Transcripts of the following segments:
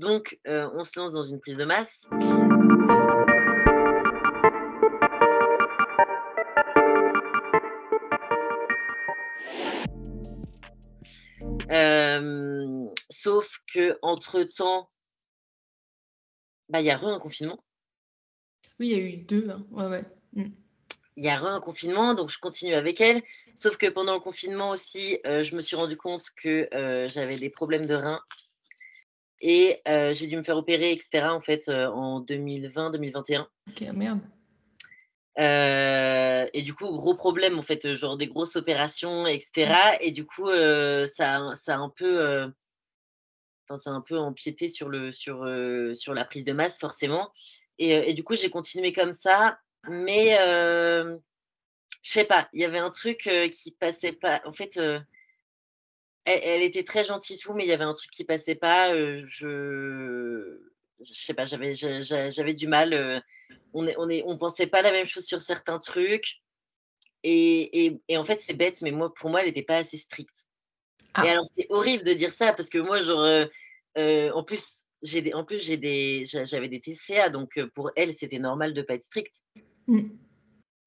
Donc, on se lance dans une prise de masse. sauf que entre temps, bah, il y a re un confinement. Oui, il y a eu deux. Hein. Ouais, ouais. Mmh. Il y a un confinement, donc je continue avec elle. Sauf que pendant le confinement aussi, je me suis rendu compte que j'avais des problèmes de reins. Et j'ai dû me faire opérer, etc. En fait, en 2020-2021. Ok, merde. et du coup, gros problème, en fait, genre des grosses opérations, etc. Et du coup, ça, ça a un peu ça a un peu empiété sur, le, sur, sur la prise de masse, forcément. Et, du coup, j'ai continué comme ça. Mais je sais pas, il y avait un truc qui passait pas. En fait, elle, était très gentille, tout, mais il y avait un truc qui passait pas. je je sais pas, j'avais, j'avais du mal. on ne on, est, on pensait pas la même chose sur certains trucs. Et, et, et en fait, c'est bête, mais moi, pour moi, elle n'était pas assez stricte. Et ah. alors, c'est horrible de dire ça parce que moi, genre, en plus, j'ai des, en plus, j'ai des, j'avais des TCA, donc pour elle, c'était normal de pas être stricte. Mmh.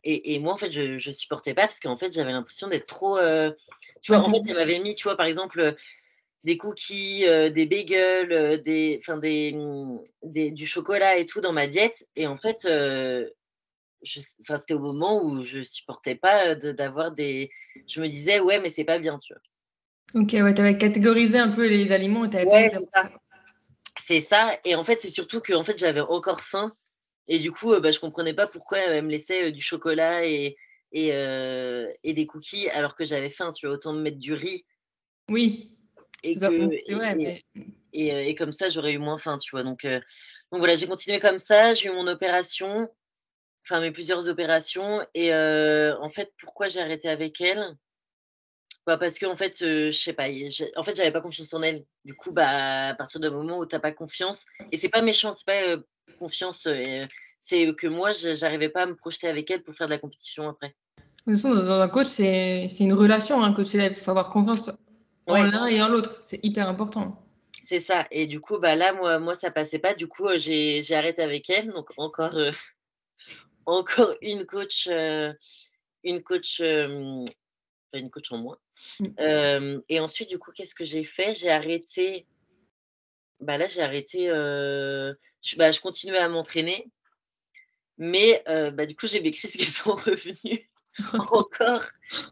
Et, et, moi, en fait, je, je supportais pas parce qu'en fait, j'avais l'impression d'être trop. tu vois, en fait, elle m'avait mis, tu vois, par exemple, des cookies, des bagels, des, des, mmh, des, du chocolat et tout dans ma diète. Et en fait, c'était au moment où je supportais pas d'avoir des. Je me disais, ouais, mais c'est pas bien, tu vois. Ok, ouais, tu avais catégorisé un peu les aliments. Et ouais, c'est ça. C'est ça. Et en fait, c'est surtout que en fait, j'avais encore faim. Et du coup, bah, je comprenais pas pourquoi elle me laissait du chocolat et, et, et, des cookies alors que j'avais faim. Tu vois, autant me mettre du riz. Oui. Et, vrai, et, comme ça, j'aurais eu moins faim, tu vois. Donc, donc voilà, j'ai continué comme ça. J'ai eu mon opération, enfin mes plusieurs opérations. Et en fait, pourquoi j'ai arrêté avec elle? Bah, parce qu'en fait, je sais pas, en fait, j'avais pas confiance en elle. Du coup, bah, à partir du moment où tu pas confiance, et c'est pas méchant, c'est pas confiance, c'est que moi, j'arrivais pas à me projeter avec elle pour faire de la compétition après. De toute façon, dans un coach, c'est une relation, un coach Il faut avoir confiance en l'un et en l'autre. C'est hyper important. C'est ça. Et du coup, bah là, moi, moi, ça passait pas. Du coup, j'ai arrêté avec elle. Donc, encore, encore une coach, une coach une coach en moins. Mmh. et ensuite, du coup, qu'est-ce que j'ai fait? J'ai arrêté. Bah là, j'ai arrêté. Je, bah, je continuais à m'entraîner. Mais bah, du coup, j'ai mes crises qui sont revenues encore.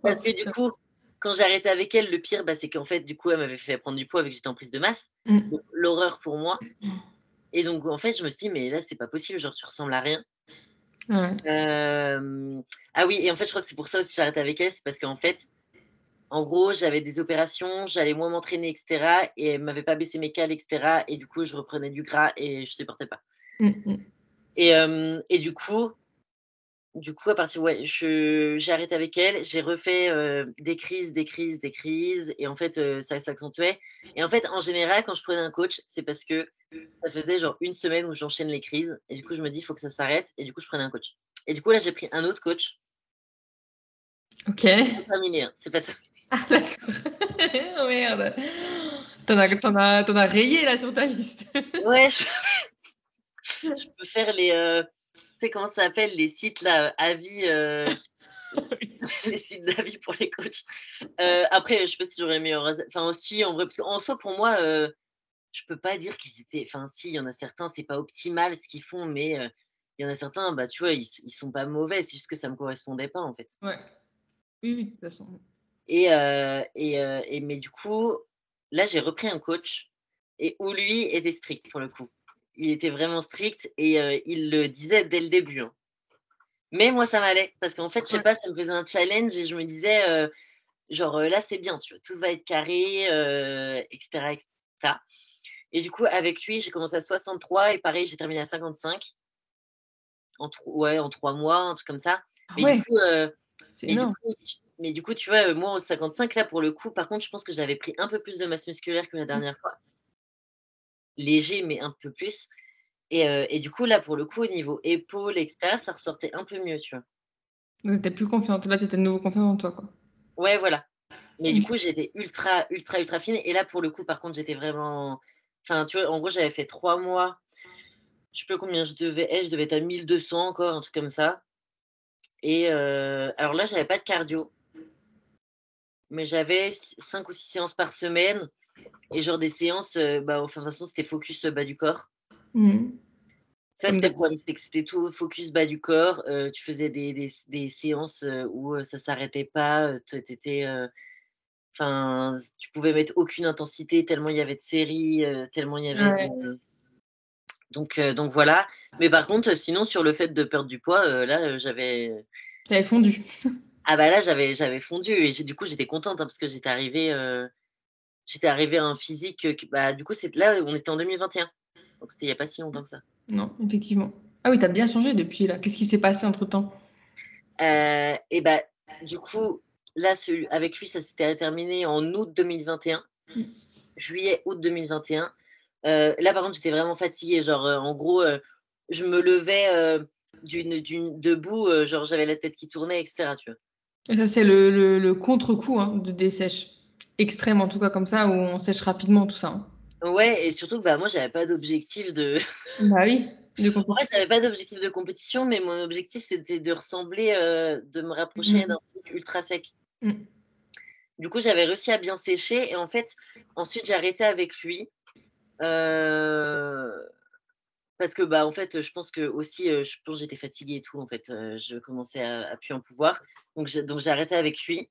Parce que du coup, quand j'ai arrêté avec elle, le pire, bah, c'est qu'en fait, du coup, elle m'avait fait prendre du poids avec que j'étais en prise de masse. Mmh. L'horreur pour moi. Et donc, en fait, je me suis dit, mais là, c'est pas possible, genre, tu ressembles à rien. ah oui, et en fait, je crois que c'est pour ça aussi que j'arrête avec elle, c'est parce qu'en fait, en gros, j'avais des opérations, j'allais moins m'entraîner, etc. Et elle m'avait pas baissé mes cales, etc. Et du coup, je reprenais du gras et je supportais pas. Mmh, mmh. Et, et, du coup, du coup, à partir, ouais, j'ai arrêté avec elle, j'ai refait des crises, des crises, des crises, et en fait, ça s'accentuait. Et en fait, en général, quand je prenais un coach, c'est parce que ça faisait genre une semaine où j'enchaîne les crises, et du coup, je me dis, il faut que ça s'arrête, et du coup, je prenais un coach. Et du coup, là, j'ai pris un autre coach. Ok. C'est terminé, hein, c'est pas terminé. Ah, d'accord. oh, merde. T'en as, as, rayé là sur ta liste. ouais, je... je peux faire les sais comment ça s'appelle les sites là, avis, euh, les sites d'avis pour les coachs. Euh, après, je sais pas si j'aurais les meilleurs. Enfin, aussi, en vrai, parce qu'en soi, pour moi, euh, je peux pas dire qu'ils étaient. Enfin, si, il y en a certains, c'est pas optimal ce qu'ils font, mais euh, il y en a certains, bah, tu vois, ils, ils sont pas mauvais, c'est juste que ça me correspondait pas, en fait. Ouais. Oui, oui, de toute façon. Et, et, et, mais du coup, là, j'ai repris un coach et où lui était strict pour le coup il était vraiment strict et il le disait dès le début. Hein. Mais moi, ça m'allait parce qu'en fait, je sais pas, ça me faisait un challenge et je me disais, genre là, c'est bien, tu vois, tout va être carré, etc., etc. Et du coup, avec lui, j'ai commencé à 63 et pareil, j'ai terminé à 55. En, ouais, en trois mois, un truc comme ça. Ah mais, du coup, mais, du coup, mais, du coup, tu vois, moi, au 55, là, pour le coup, par contre, je pense que j'avais pris un peu plus de masse musculaire que la mmh. dernière fois léger, mais un peu plus. Et, et, du coup, là, pour le coup, au niveau épaule, etc., ça ressortait un peu mieux, tu vois. T'es plus confiante. Là, t'étais de nouveau confiante en toi, quoi. Ouais, voilà. Mais du coup, j'étais ultra, ultra, ultra fine. Et là, pour le coup, par contre, j'étais vraiment. Enfin, tu vois, en gros, j'avais fait trois mois. Je sais pas combien je devais être, je devais être à 1200 encore, un truc comme ça. Et alors là, j'avais pas de cardio. Mais j'avais cinq ou six séances par semaine. Et genre des séances, bah, enfin, de toute façon, c'était focus bas du corps. Mmh. Ça, c'était le problème, c'était que c'était tout focus bas du corps. tu faisais des, des, des séances où ça s'arrêtait pas. étais, enfin, tu pouvais mettre aucune intensité tellement il y avait de séries, tellement il y avait donc, donc voilà. Mais par contre, sinon, sur le fait de perdre du poids, là, j'avais. J'avais fondu. Ah bah là, j'avais, j'avais fondu et du coup, j'étais contente hein, parce que j'étais arrivée, j'étais arrivée à un physique. bah, du coup, c'est là, on était en 2021. Donc c'était il n'y a pas si longtemps que ça. Non, effectivement. Ah oui, tu as bien changé depuis là. Qu'est-ce qui s'est passé entre temps Et bah, du coup, là, avec lui, ça s'était terminé en août 2021. Mmh. Juillet, août 2021. Euh, là, par contre, j'étais vraiment fatiguée. Genre, euh, en gros, euh, je me levais d'une, d'une, debout, genre, j'avais la tête qui tournait, etc. Tu vois. Et ça, c'est le, le, contre-coup hein, de dessèche. Extrême, en tout cas, comme ça, où on sèche rapidement tout ça. Hein. Ouais, et surtout que bah, moi, j'avais pas d'objectif de. bah oui. De compétition. Ouais, j'avais pas d'objectif de compétition, mais mon objectif, c'était de ressembler, de me rapprocher mmh. d'un truc ultra sec. Mmh. Du coup, j'avais réussi à bien sécher. Et en fait, ensuite, j'ai arrêté avec lui. Euh, parce que bah en fait, je pense que aussi, je pense j'étais fatiguée et tout. En fait, je commençais à, à plus en pouvoir. Donc j'ai donc j'ai arrêté avec lui.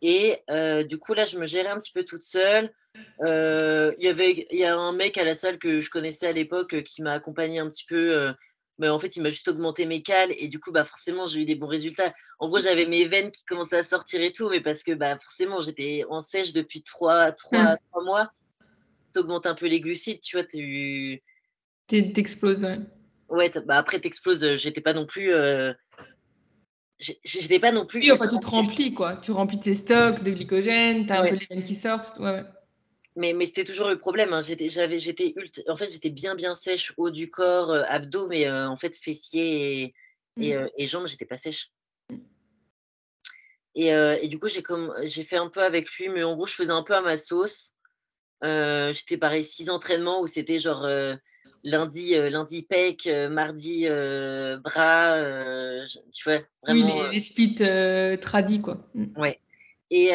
Et du coup là, je me gérais un petit peu toute seule. Il y avait il y a un mec à la salle que je connaissais à l'époque qui m'a accompagné un petit peu. mais en fait, il m'a juste augmenté mes cales et du coup, bah forcément, j'ai eu des bons résultats. En gros, j'avais mes veines qui commençaient à sortir et tout, mais parce que bah forcément, j'étais en sèche depuis trois, trois, trois mois t'augmentes un peu les glucides, tu vois, tu. T'exploses, ouais. Ouais, bah après, t'exploses. Euh, j'étais pas non plus. Euh... J'étais pas non plus. Oui, enfin, tu te remplis, quoi. Tu remplis tes stocks de glycogène, t'as un peu les veines qui sortent. Ouais, ouais. Mais, mais c'était toujours le problème. Hein. J'étais, j'avais, j'étais en fait, j'étais bien, bien sèche haut du corps, euh, abdos, mais euh, en fait, fessiers et, et, mmh. et jambes, j'étais pas sèche. Mmh. Et, et, du coup, j'ai, comme, j'ai fait un peu avec lui, mais en gros, je faisais un peu à ma sauce. Euh, j'étais pareil, six entraînements où c'était genre euh, lundi, euh, lundi pec, mardi bras, tu vois, vraiment. Oui, les, splits tradis, quoi. Mmh. Ouais. Et,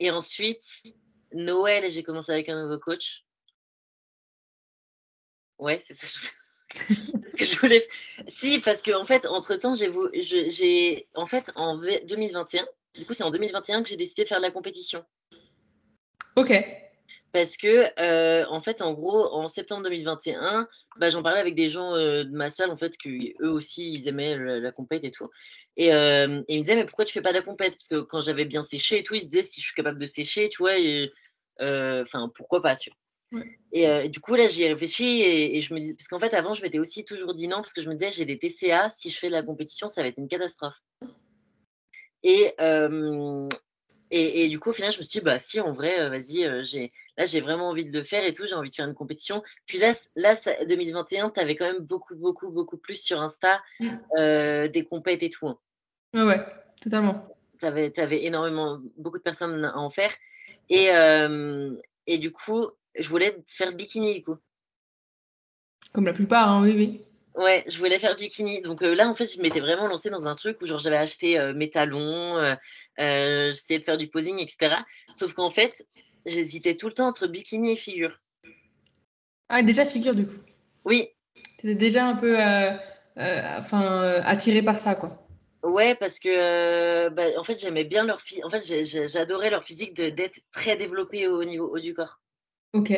et ensuite, Noël, j'ai commencé avec un nouveau coach. Ouais, c'est ça. ce que je voulais. Si, parce qu'en en fait, entre-temps, j'ai, en fait, en 2021, du coup, c'est en 2021 que j'ai décidé de faire de la compétition. Ok. Parce que, euh, en fait, en gros, en septembre 2021, bah, j'en parlais avec des gens euh, de ma salle, en fait, eux aussi, ils aimaient la, compète et tout. Et, euh, ils me disaient, mais pourquoi tu fais pas de la compète? Parce que quand j'avais bien séché et tout, ils se disaient, si je suis capable de sécher, tu vois, enfin, pourquoi pas, tu vois. Et, du coup, là, j'y ai réfléchi et, je me dis, parce qu'en fait, avant, je m'étais aussi toujours dit non, parce que je me disais, j'ai des TCA, si je fais de la compétition, ça va être une catastrophe. Et, et, du coup, au final, je me suis dit, bah si, en vrai, vas-y, j'ai là, j'ai vraiment envie de le faire et tout, j'ai envie de faire une compétition. Puis là, là 2021, tu avais quand même beaucoup, beaucoup, beaucoup plus sur Insta mmh. des compètes et tout. Hein. Ouais, ouais, totalement. Tu avais, avais, énormément, beaucoup de personnes à en faire. Et, et du coup, je voulais faire bikini, du coup. Comme la plupart, hein, oui, oui. Ouais, je voulais faire bikini. Donc là, en fait, je m'étais vraiment lancée dans un truc où genre j'avais acheté mes talons, j'essayais de faire du posing, etc. Sauf qu'en fait, j'hésitais tout le temps entre bikini et figure. Ah, déjà figure du coup. Oui. Tu étais déjà un peu enfin, attirée par ça, quoi. Ouais, parce que bah, en fait, j'aimais bien leur physique. En fait, j'adorais leur physique d'être très développé au niveau haut du corps. Ok.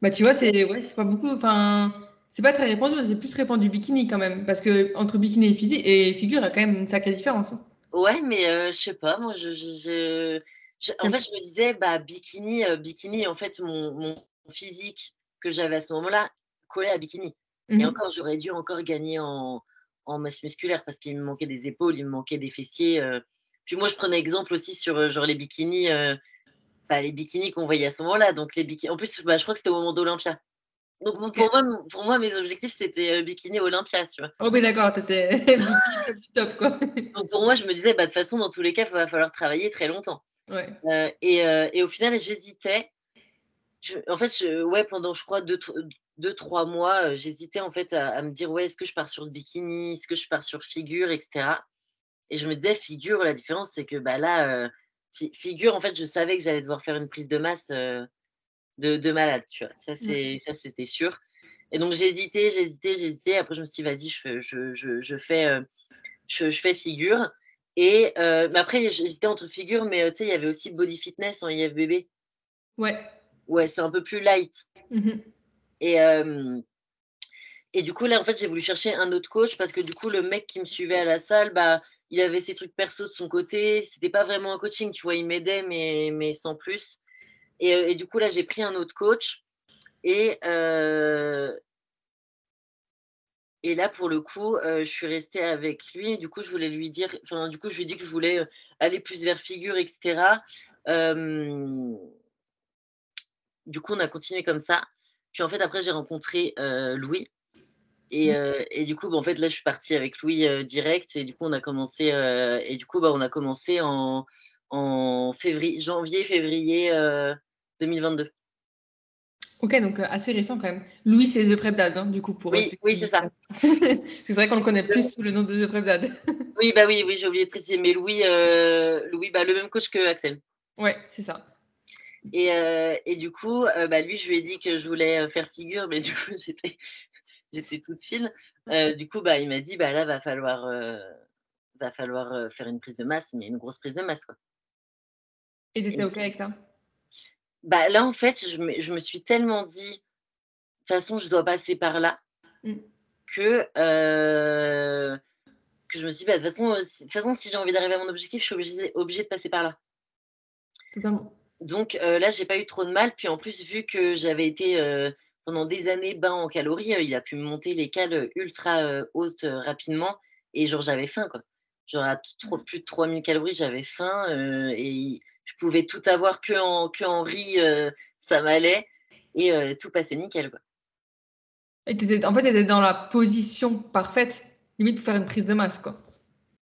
Bah, tu vois, c'est ouais, pas beaucoup. Enfin c'est pas très répandu, c'est plus répandu bikini quand même. Parce que entre bikini et, physique, et figure, il y a quand même une sacrée différence. Ouais, mais euh, je sais pas, moi, je, en fait, je me disais, bah, bikini, euh, bikini, en fait, mon, physique que j'avais à ce moment-là collait à bikini. Et mmh encore, j'aurais dû encore gagner en, masse musculaire parce qu'il me manquait des épaules, il me manquait des fessiers. Euh. Puis moi, je prenais exemple aussi sur genre les bikinis, bah, les bikinis qu'on voyait à ce moment-là. Donc les bikinis. En plus, bah, je crois que c'était au moment d'Olympia. Donc pour, moi, pour moi, mes objectifs, c'était euh, bikini Olympia, tu vois. Oh oui, d'accord, t'étais top, quoi. Donc pour moi, je me disais, bah, de toute façon, dans tous les cas, il va falloir travailler très longtemps. Ouais. Euh, et, euh, et, au final, j'hésitais. en fait, ouais, pendant, je crois, deux, deux trois mois, j'hésitais en fait à, me dire, ouais, est-ce que je pars sur le bikini, est-ce que je pars sur figure, etc. Et je me disais, figure, la différence, c'est que bah, là, figure, en fait, je savais que j'allais devoir faire une prise de masse de, de, malade, tu vois. Ça, c'est, ça, c'était sûr. Et donc, j'hésitais, j'hésitais, j'hésitais. Après, je me suis dit, vas-y, je, je, je, je, fais, je, fais figure. Et mais après, j'hésitais entre figure, mais tu sais, il y avait aussi body fitness en IFBB. Ouais. Ouais, c'est un peu plus light. Mmh et, et du coup, là, en fait, j'ai voulu chercher un autre coach parce que du coup, le mec qui me suivait à la salle, bah, il avait ses trucs perso de son côté. C'était pas vraiment un coaching, tu vois, il m'aidait, mais, mais sans plus. Et, et, du coup, là, j'ai pris un autre coach. Et, et là, pour le coup, je suis restée avec lui. Du coup, je voulais lui dire, enfin, du coup, je lui ai dit que je voulais aller plus vers figure, etc. du coup, on a continué comme ça. Puis en fait, après, j'ai rencontré Louis. Et, mmh. et, du coup, bah, en fait, là, je suis partie avec Louis direct. Et du coup, on a commencé, et du coup, bah, on a commencé en, en février, janvier, février 2022. Ok, donc assez récent quand même. Louis, c'est The Prep Dad, hein, du coup. Pour oui, oui c'est ça. c'est vrai qu'on le connaît plus sous le nom de The Prep Dad. oui, bah oui, oui j'ai oublié de préciser. Mais Louis, Louis bah, le même coach que Axel. Ouais, c'est ça. Et, et, du coup, bah, lui, je lui ai dit que je voulais faire figure, mais du coup, j'étais, j'étais toute fine. du coup, bah, il m'a dit, bah, là, va falloir, va falloir faire une prise de masse, mais une grosse prise de masse. Quoi. Et tu étais OK avec ça? Bah, Là, en fait, je me, je me, suis tellement dit, de toute façon, je dois passer par là, mmh. que, que je me suis dit, bah, de, toute façon, de toute façon, si j'ai envie d'arriver à mon objectif, je suis obligée, obligée de passer par là. Totalement. Donc euh, là, j'ai pas eu trop de mal. Puis en plus, vu que j'avais été euh, pendant des années bas en calories, euh, il a pu monter les cales ultra hautes rapidement. Et genre, j'avais faim, quoi. Genre, à trop, plus de 3000 calories, j'avais faim. et je pouvais tout avoir que en, que en riz, ça m'allait. Et tout passait nickel, quoi. Et étais, en fait, tu étais dans la position parfaite, limite pour faire une prise de masse, quoi.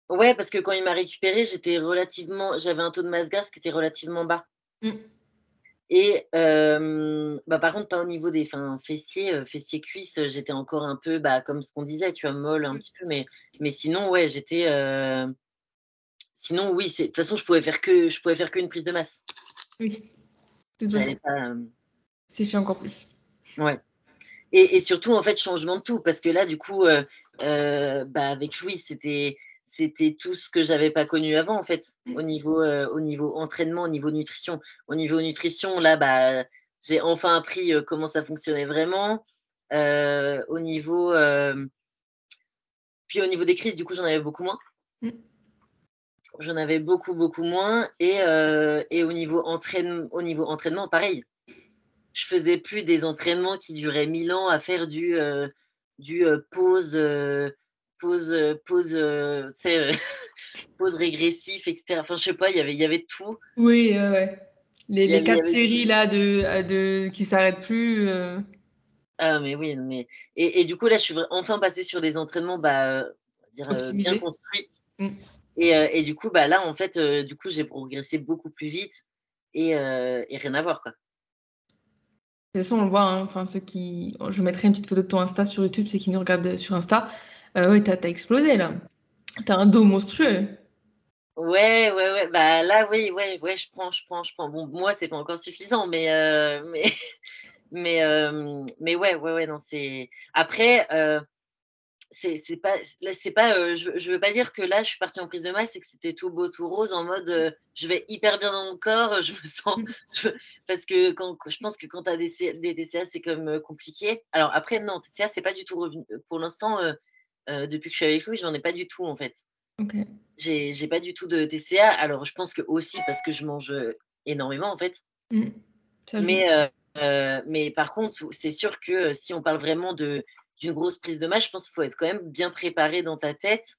Ouais, parce que quand il m'a récupéré, j'étais relativement, j'avais un taux de masse grasse qui était relativement bas. Mmh. Et bah, par contre, pas au niveau des fessiers, fessiers cuisses, j'étais encore un peu bah, comme ce qu'on disait, tu vois, molle un mmh. petit peu, mais, mais sinon, ouais, j'étais. Sinon, oui, de toute façon, je pouvais faire que je pouvais faire qu'une prise de masse. Oui. C'est chiant encore plus. Ouais. Et, et, surtout, en fait, changement de tout, parce que là, du coup, bah, avec Louis, c'était c'était tout ce que j'avais pas connu avant en fait au niveau euh, au niveau entraînement au niveau nutrition au niveau nutrition là bah j'ai enfin appris euh, comment ça fonctionnait vraiment euh, au niveau puis au niveau des crises du coup j'en avais beaucoup moins mmh. J'en avais beaucoup beaucoup moins et, et au niveau entraînement au niveau entraînement pareil je faisais plus des entraînements qui duraient mille ans à faire du du pause pause, euh, pause, euh, euh, pause régressif, etc. Enfin, je sais pas, y il y avait tout. Oui, ouais. Les, les quatre séries là de, de qui s'arrêtent plus. Ah, mais oui, mais. Et, et, du coup, là, je suis enfin passée sur des entraînements bah, dire, bien construits. Mmh. Et, et, du coup, bah, là, en fait, du coup, j'ai progressé beaucoup plus vite et, et, rien à voir, quoi. De toute façon, on le voit, hein, enfin, ceux qui... je mettrai une petite photo de ton Insta sur YouTube, ceux qui nous regardent sur Insta. Euh, oui, t'as as explosé là. T'as un dos monstrueux. Ouais, ouais, ouais. Bah là, oui, ouais, ouais, je prends, je prends, je prends. Bon, moi, c'est pas encore suffisant, mais, euh, mais, mais, euh, mais ouais, ouais, ouais, non, c'est. Après, euh, c'est pas, c'est pas, je, je veux pas dire que là, je suis partie en prise de masse et que c'était tout beau, tout rose, en mode, je vais hyper bien dans mon corps, je me sens, parce que quand, je pense que quand t'as des, des TCA, c'est comme compliqué. Alors après, non, TCA, c'est pas du tout revenu. Pour l'instant depuis que je suis avec lui, j'en ai pas du tout en fait. Okay. J'ai pas du tout de TCA. Alors je pense que aussi parce que je mange énormément en fait. Mmh. Mais, mais par contre, c'est sûr que si on parle vraiment de d'une grosse prise de main, je pense qu'il faut être quand même bien préparé dans ta tête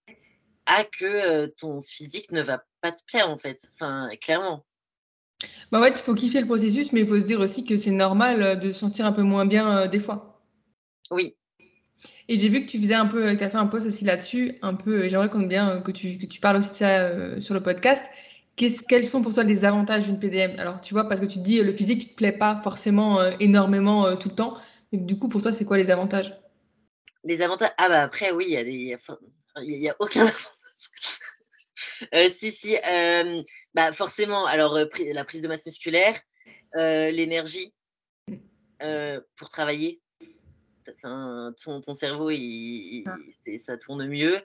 à que ton physique ne va pas te plaire en fait. Enfin, clairement. Bah ouais, il faut kiffer le processus, mais il faut se dire aussi que c'est normal de se sentir un peu moins bien des fois. Oui, et j'ai vu que tu faisais un peu, tu as fait un post aussi là-dessus, un peu, j'aimerais qu'on bien que tu, que tu parles aussi de ça euh, sur le podcast. quels sont pour toi les avantages d'une PDM Alors, tu vois, parce que tu te dis le physique ne te plaît pas forcément énormément tout le temps. du coup, pour toi, c'est quoi les avantages? Les avantages Ah, bah après, oui, il y a des. Il n'y a, aucun avantage. si, si. bah, forcément, alors, la prise de masse musculaire, l'énergie pour travailler ton, ton, cerveau, il, ah. ça tourne mieux.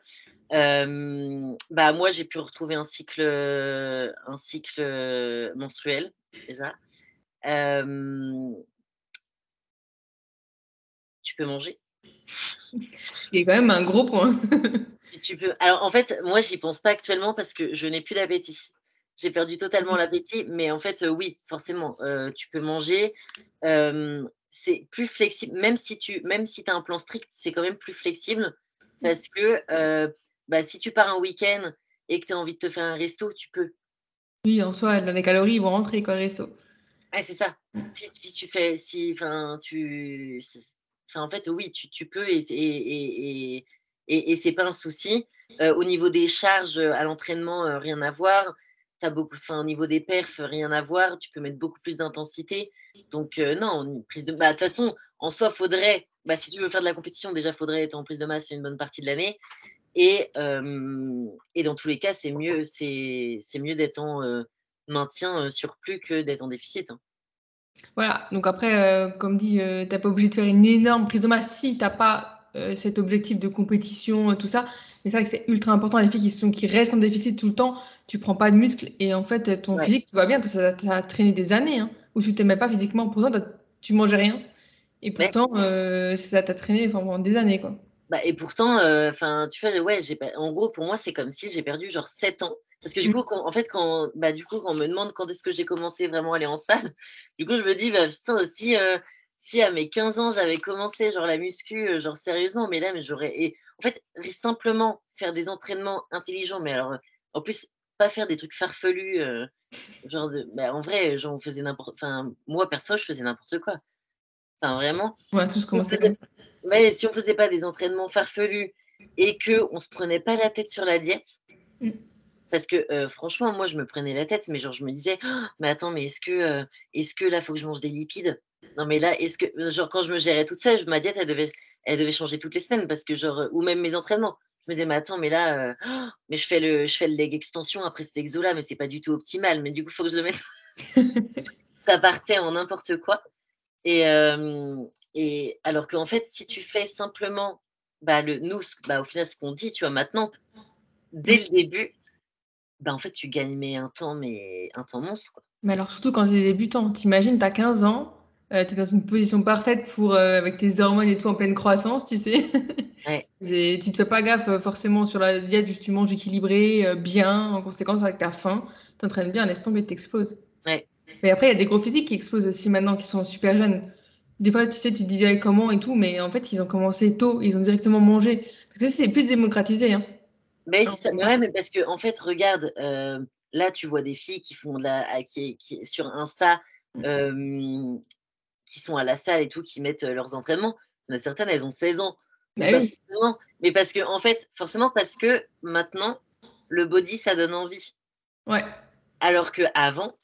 bah, moi, j'ai pu retrouver un cycle, un cycle menstruel déjà. tu peux manger? C'est quand même un gros point. tu peux... Alors, en fait, moi, j'y pense pas actuellement parce que je n'ai plus d'appétit. J'ai perdu totalement l'appétit, mais en fait, oui, forcément, tu peux manger c'est plus flexible, même si tu même si as un plan strict, c'est quand même plus flexible parce que bah, si tu pars un week-end et que tu as envie de te faire un resto, tu peux. Oui, en soi, dans les calories, ils vont rentrer quoi, le resto. Ouais, c'est ça. Si, tu fais, si, enfin, tu, en fait, oui, tu, peux et, et, et, et, c'est pas un souci. au niveau des charges à l'entraînement, rien à voir beaucoup, au niveau des perfs, rien à voir. Tu peux mettre beaucoup plus d'intensité. Donc, euh, non, prise de. Bah, toute façon, en soi, faudrait. Bah, si tu veux faire de la compétition, déjà, faudrait être en prise de masse une bonne partie de l'année. Et, et dans tous les cas, c'est mieux, mieux d'être en euh, maintien surplus que d'être en déficit. Hein. Voilà, donc après, euh, comme dit, tu n'es pas obligé de faire une énorme prise de masse si tu n'as pas cet objectif de compétition, tout ça. Mais c'est vrai que c'est ultra important, les filles qui, sont, qui restent en déficit tout le temps, tu prends pas de muscles et en fait, ton physique, tu vois bien, ça a traîné des années hein, où tu t'aimais pas physiquement. Pourtant, tu mangeais rien. Et pourtant, euh, ça t'a traîné pendant des années. Quoi. Bah, et pourtant, euh, tu vois, ouais, j'ai en gros, pour moi, c'est comme si j'ai perdu genre 7 ans. Parce que du mmh. coup, quand, en fait, quand, bah, du coup, quand on me demande quand est-ce que j'ai commencé vraiment à aller en salle, du coup, je me dis, bah, putain, si, euh, si à mes 15 ans, j'avais commencé genre la muscu, genre sérieusement, mais là, mais j'aurais. Et en fait, simplement faire des entraînements intelligents, mais alors, en plus, pas faire des trucs farfelus. genre de, bah, en vrai, genre, on faisait n'importe. Enfin, moi, perso, je faisais n'importe quoi. Enfin, vraiment. Ouais, tout ce qu'on faisait. Mais si on faisait pas des entraînements farfelus et que on se prenait pas la tête sur la diète, mmh. Parce que franchement, moi, je me prenais la tête, mais genre, je me disais, «Oh, mais attends, mais est-ce que, est-ce que là, faut que je mange des lipides? Non, mais là, est-ce que, genre, quand je me gérais toute seule, ma diète, elle devait, elle devait changer toutes les semaines parce que, genre, ou même mes entraînements me disais, mais attends, mais là, mais je fais, le, je fais le leg extension après cet exo-là, mais c'est pas du tout optimal. Mais du coup, il faut que je le mette. ça partait en n'importe quoi. Et, et alors qu'en fait, si tu fais simplement bah, le, nous, bah, au final, ce qu'on dit, tu vois, maintenant, dès le début, bah, en fait, tu gagnes mais un temps, mais un temps monstre. Quoi. Mais alors, surtout quand tu es débutant, t'imagines, tu as 15 ans, euh, tu es dans une position parfaite pour, euh, avec tes hormones et tout en pleine croissance, tu sais. Ouais. et tu te fais pas gaffe euh, forcément sur la diète, juste tu manges équilibré, bien, en conséquence avec ta faim, tu t'entraînes bien, laisse tomber, t'exploses. Ouais. Mais après, il y a des gros physiques qui explosent aussi maintenant, qui sont super jeunes. Des fois, tu sais, tu te disais comment et tout, mais en fait, ils ont commencé tôt, ils ont directement mangé. Parce que c'est plus démocratisé. Hein. Mais, ça, ouais, mais parce que, en fait, regarde, là, tu vois des filles qui font de la. qui, qui sur Insta. Mmh qui sont à la salle et tout, qui mettent leurs entraînements. Il y en a certaines, elles ont 16 ans. Bah mais, parce que, en fait, forcément, parce que maintenant, le body, ça donne envie. Ouais. Alors que avant,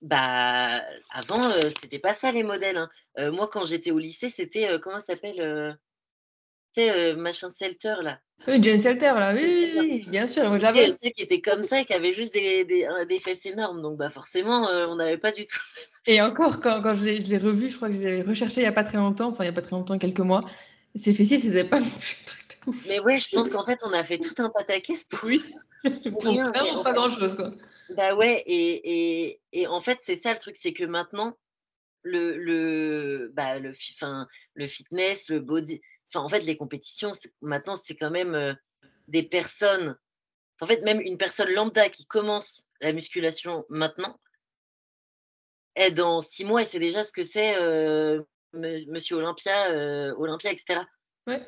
bah, avant, c'était pas ça les modèles. Hein. moi, quand j'étais au lycée, c'était, comment ça s'appelle tu sais, machin Selter, là. Oui, Jane Selter, là, oui, oui, bien sûr, moi j'avais. qui était comme ça et qui avait juste des, des, des fesses énormes, donc bah, forcément, on n'avait pas du tout et encore, quand, quand je l'ai revu, je crois que je les recherché il n'y a pas très longtemps, enfin il n'y a pas très longtemps, quelques mois. Ces fessiers, c'était pas non plus un truc de ouf. Mais ouais, je pense qu'en fait, on a fait tout un pataquès pour, oui. pour rien. pas grand-chose, quoi. Bah ouais, et, et, et en fait, c'est ça le truc, c'est que maintenant, le, le, bah, le, fin, le fitness, le body, enfin en fait, les compétitions, maintenant, c'est quand même euh, des personnes, en fait, même une personne lambda qui commence la musculation maintenant, et dans six mois, et c'est déjà ce que c'est Monsieur Olympia, Olympia, etc. Ouais.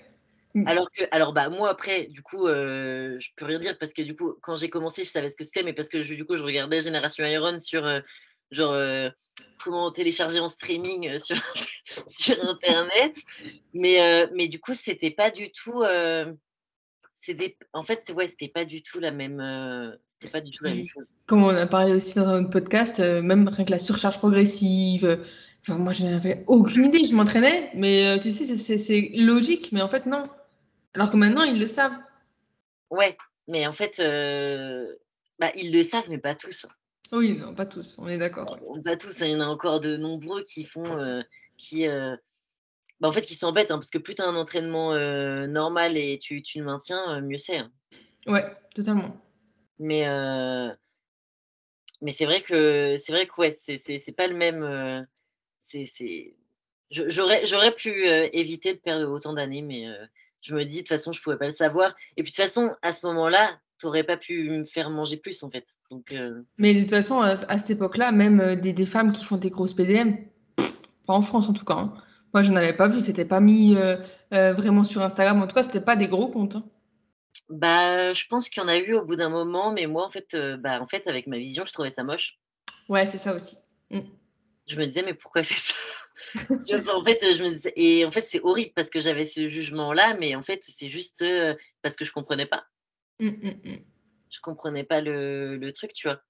Mmh. Alors que, alors bah moi après, du coup, euh, je peux rien dire parce que du coup, quand j'ai commencé, je savais ce que c'était, mais parce que je, du coup, je regardais Génération Iron sur genre comment télécharger en streaming sur, sur internet, mais mais du coup, c'était pas du tout des... En fait, ouais, c'était pas du tout la même. Euh, c'était pas du tout la même chose. Comme on a parlé aussi dans un podcast, euh, même rien que la surcharge progressive. Enfin, moi, je n'avais aucune idée. Je m'entraînais, mais tu sais, c'est logique, mais en fait, non. Alors que maintenant, ils le savent. Ouais, mais en fait, bah, ils le savent, mais pas tous. Oui, non, pas tous, on est d'accord. Pas tous, hein, il y en a encore de nombreux qui font, qui, bah, en fait, qui s'embêtent, hein, parce que plus tu as un entraînement normal et tu, tu le maintiens, mieux c'est. Hein. Ouais, totalement. Mais, mais c'est vrai que c'est vrai que ouais, c'est pas le même. c'est J'aurais j'aurais pu éviter de perdre autant d'années, mais je me dis de toute façon, je pouvais pas le savoir. Et puis de toute façon, à ce moment-là, tu n'aurais pas pu me faire manger plus en fait. Donc, Mais de toute façon, à, cette époque-là, même des, des, femmes qui font des grosses PDM, pas en France en tout cas. Hein. Moi, je n'avais pas vu, c'était pas mis euh, euh, vraiment sur Instagram. En tout cas, c'était pas des gros comptes. Hein. Bah, je pense qu'il y en a eu au bout d'un moment, mais moi, en fait, euh, bah, en fait, avec ma vision, je trouvais ça moche. Ouais, c'est ça aussi. Mmh. Je me disais, mais pourquoi elle fait ça? En fait, je me disais, et en fait, c'est horrible parce que j'avais ce jugement-là, mais en fait, c'est juste parce que je comprenais pas. Mmh, mmh, je comprenais pas le, le truc, tu vois.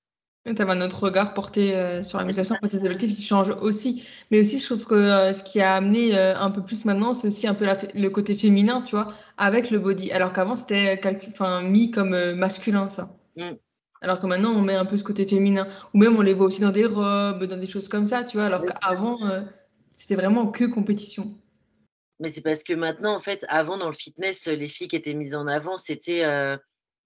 Tu as un autre regard porté euh, sur la mutation pour tes objectifs, qui change aussi. Mais aussi, je trouve que euh, ce qui a amené euh, un peu plus maintenant, c'est aussi un peu le côté féminin, tu vois, avec le body. Alors qu'avant, c'était mis comme masculin, ça. Mm. Alors que maintenant, on met un peu ce côté féminin. Ou même, on les voit aussi dans des robes, dans des choses comme ça, tu vois. Alors qu'avant, c'était vraiment que compétition. Mais c'est parce que maintenant, en fait, avant, dans le fitness, les filles qui étaient mises en avant, c'était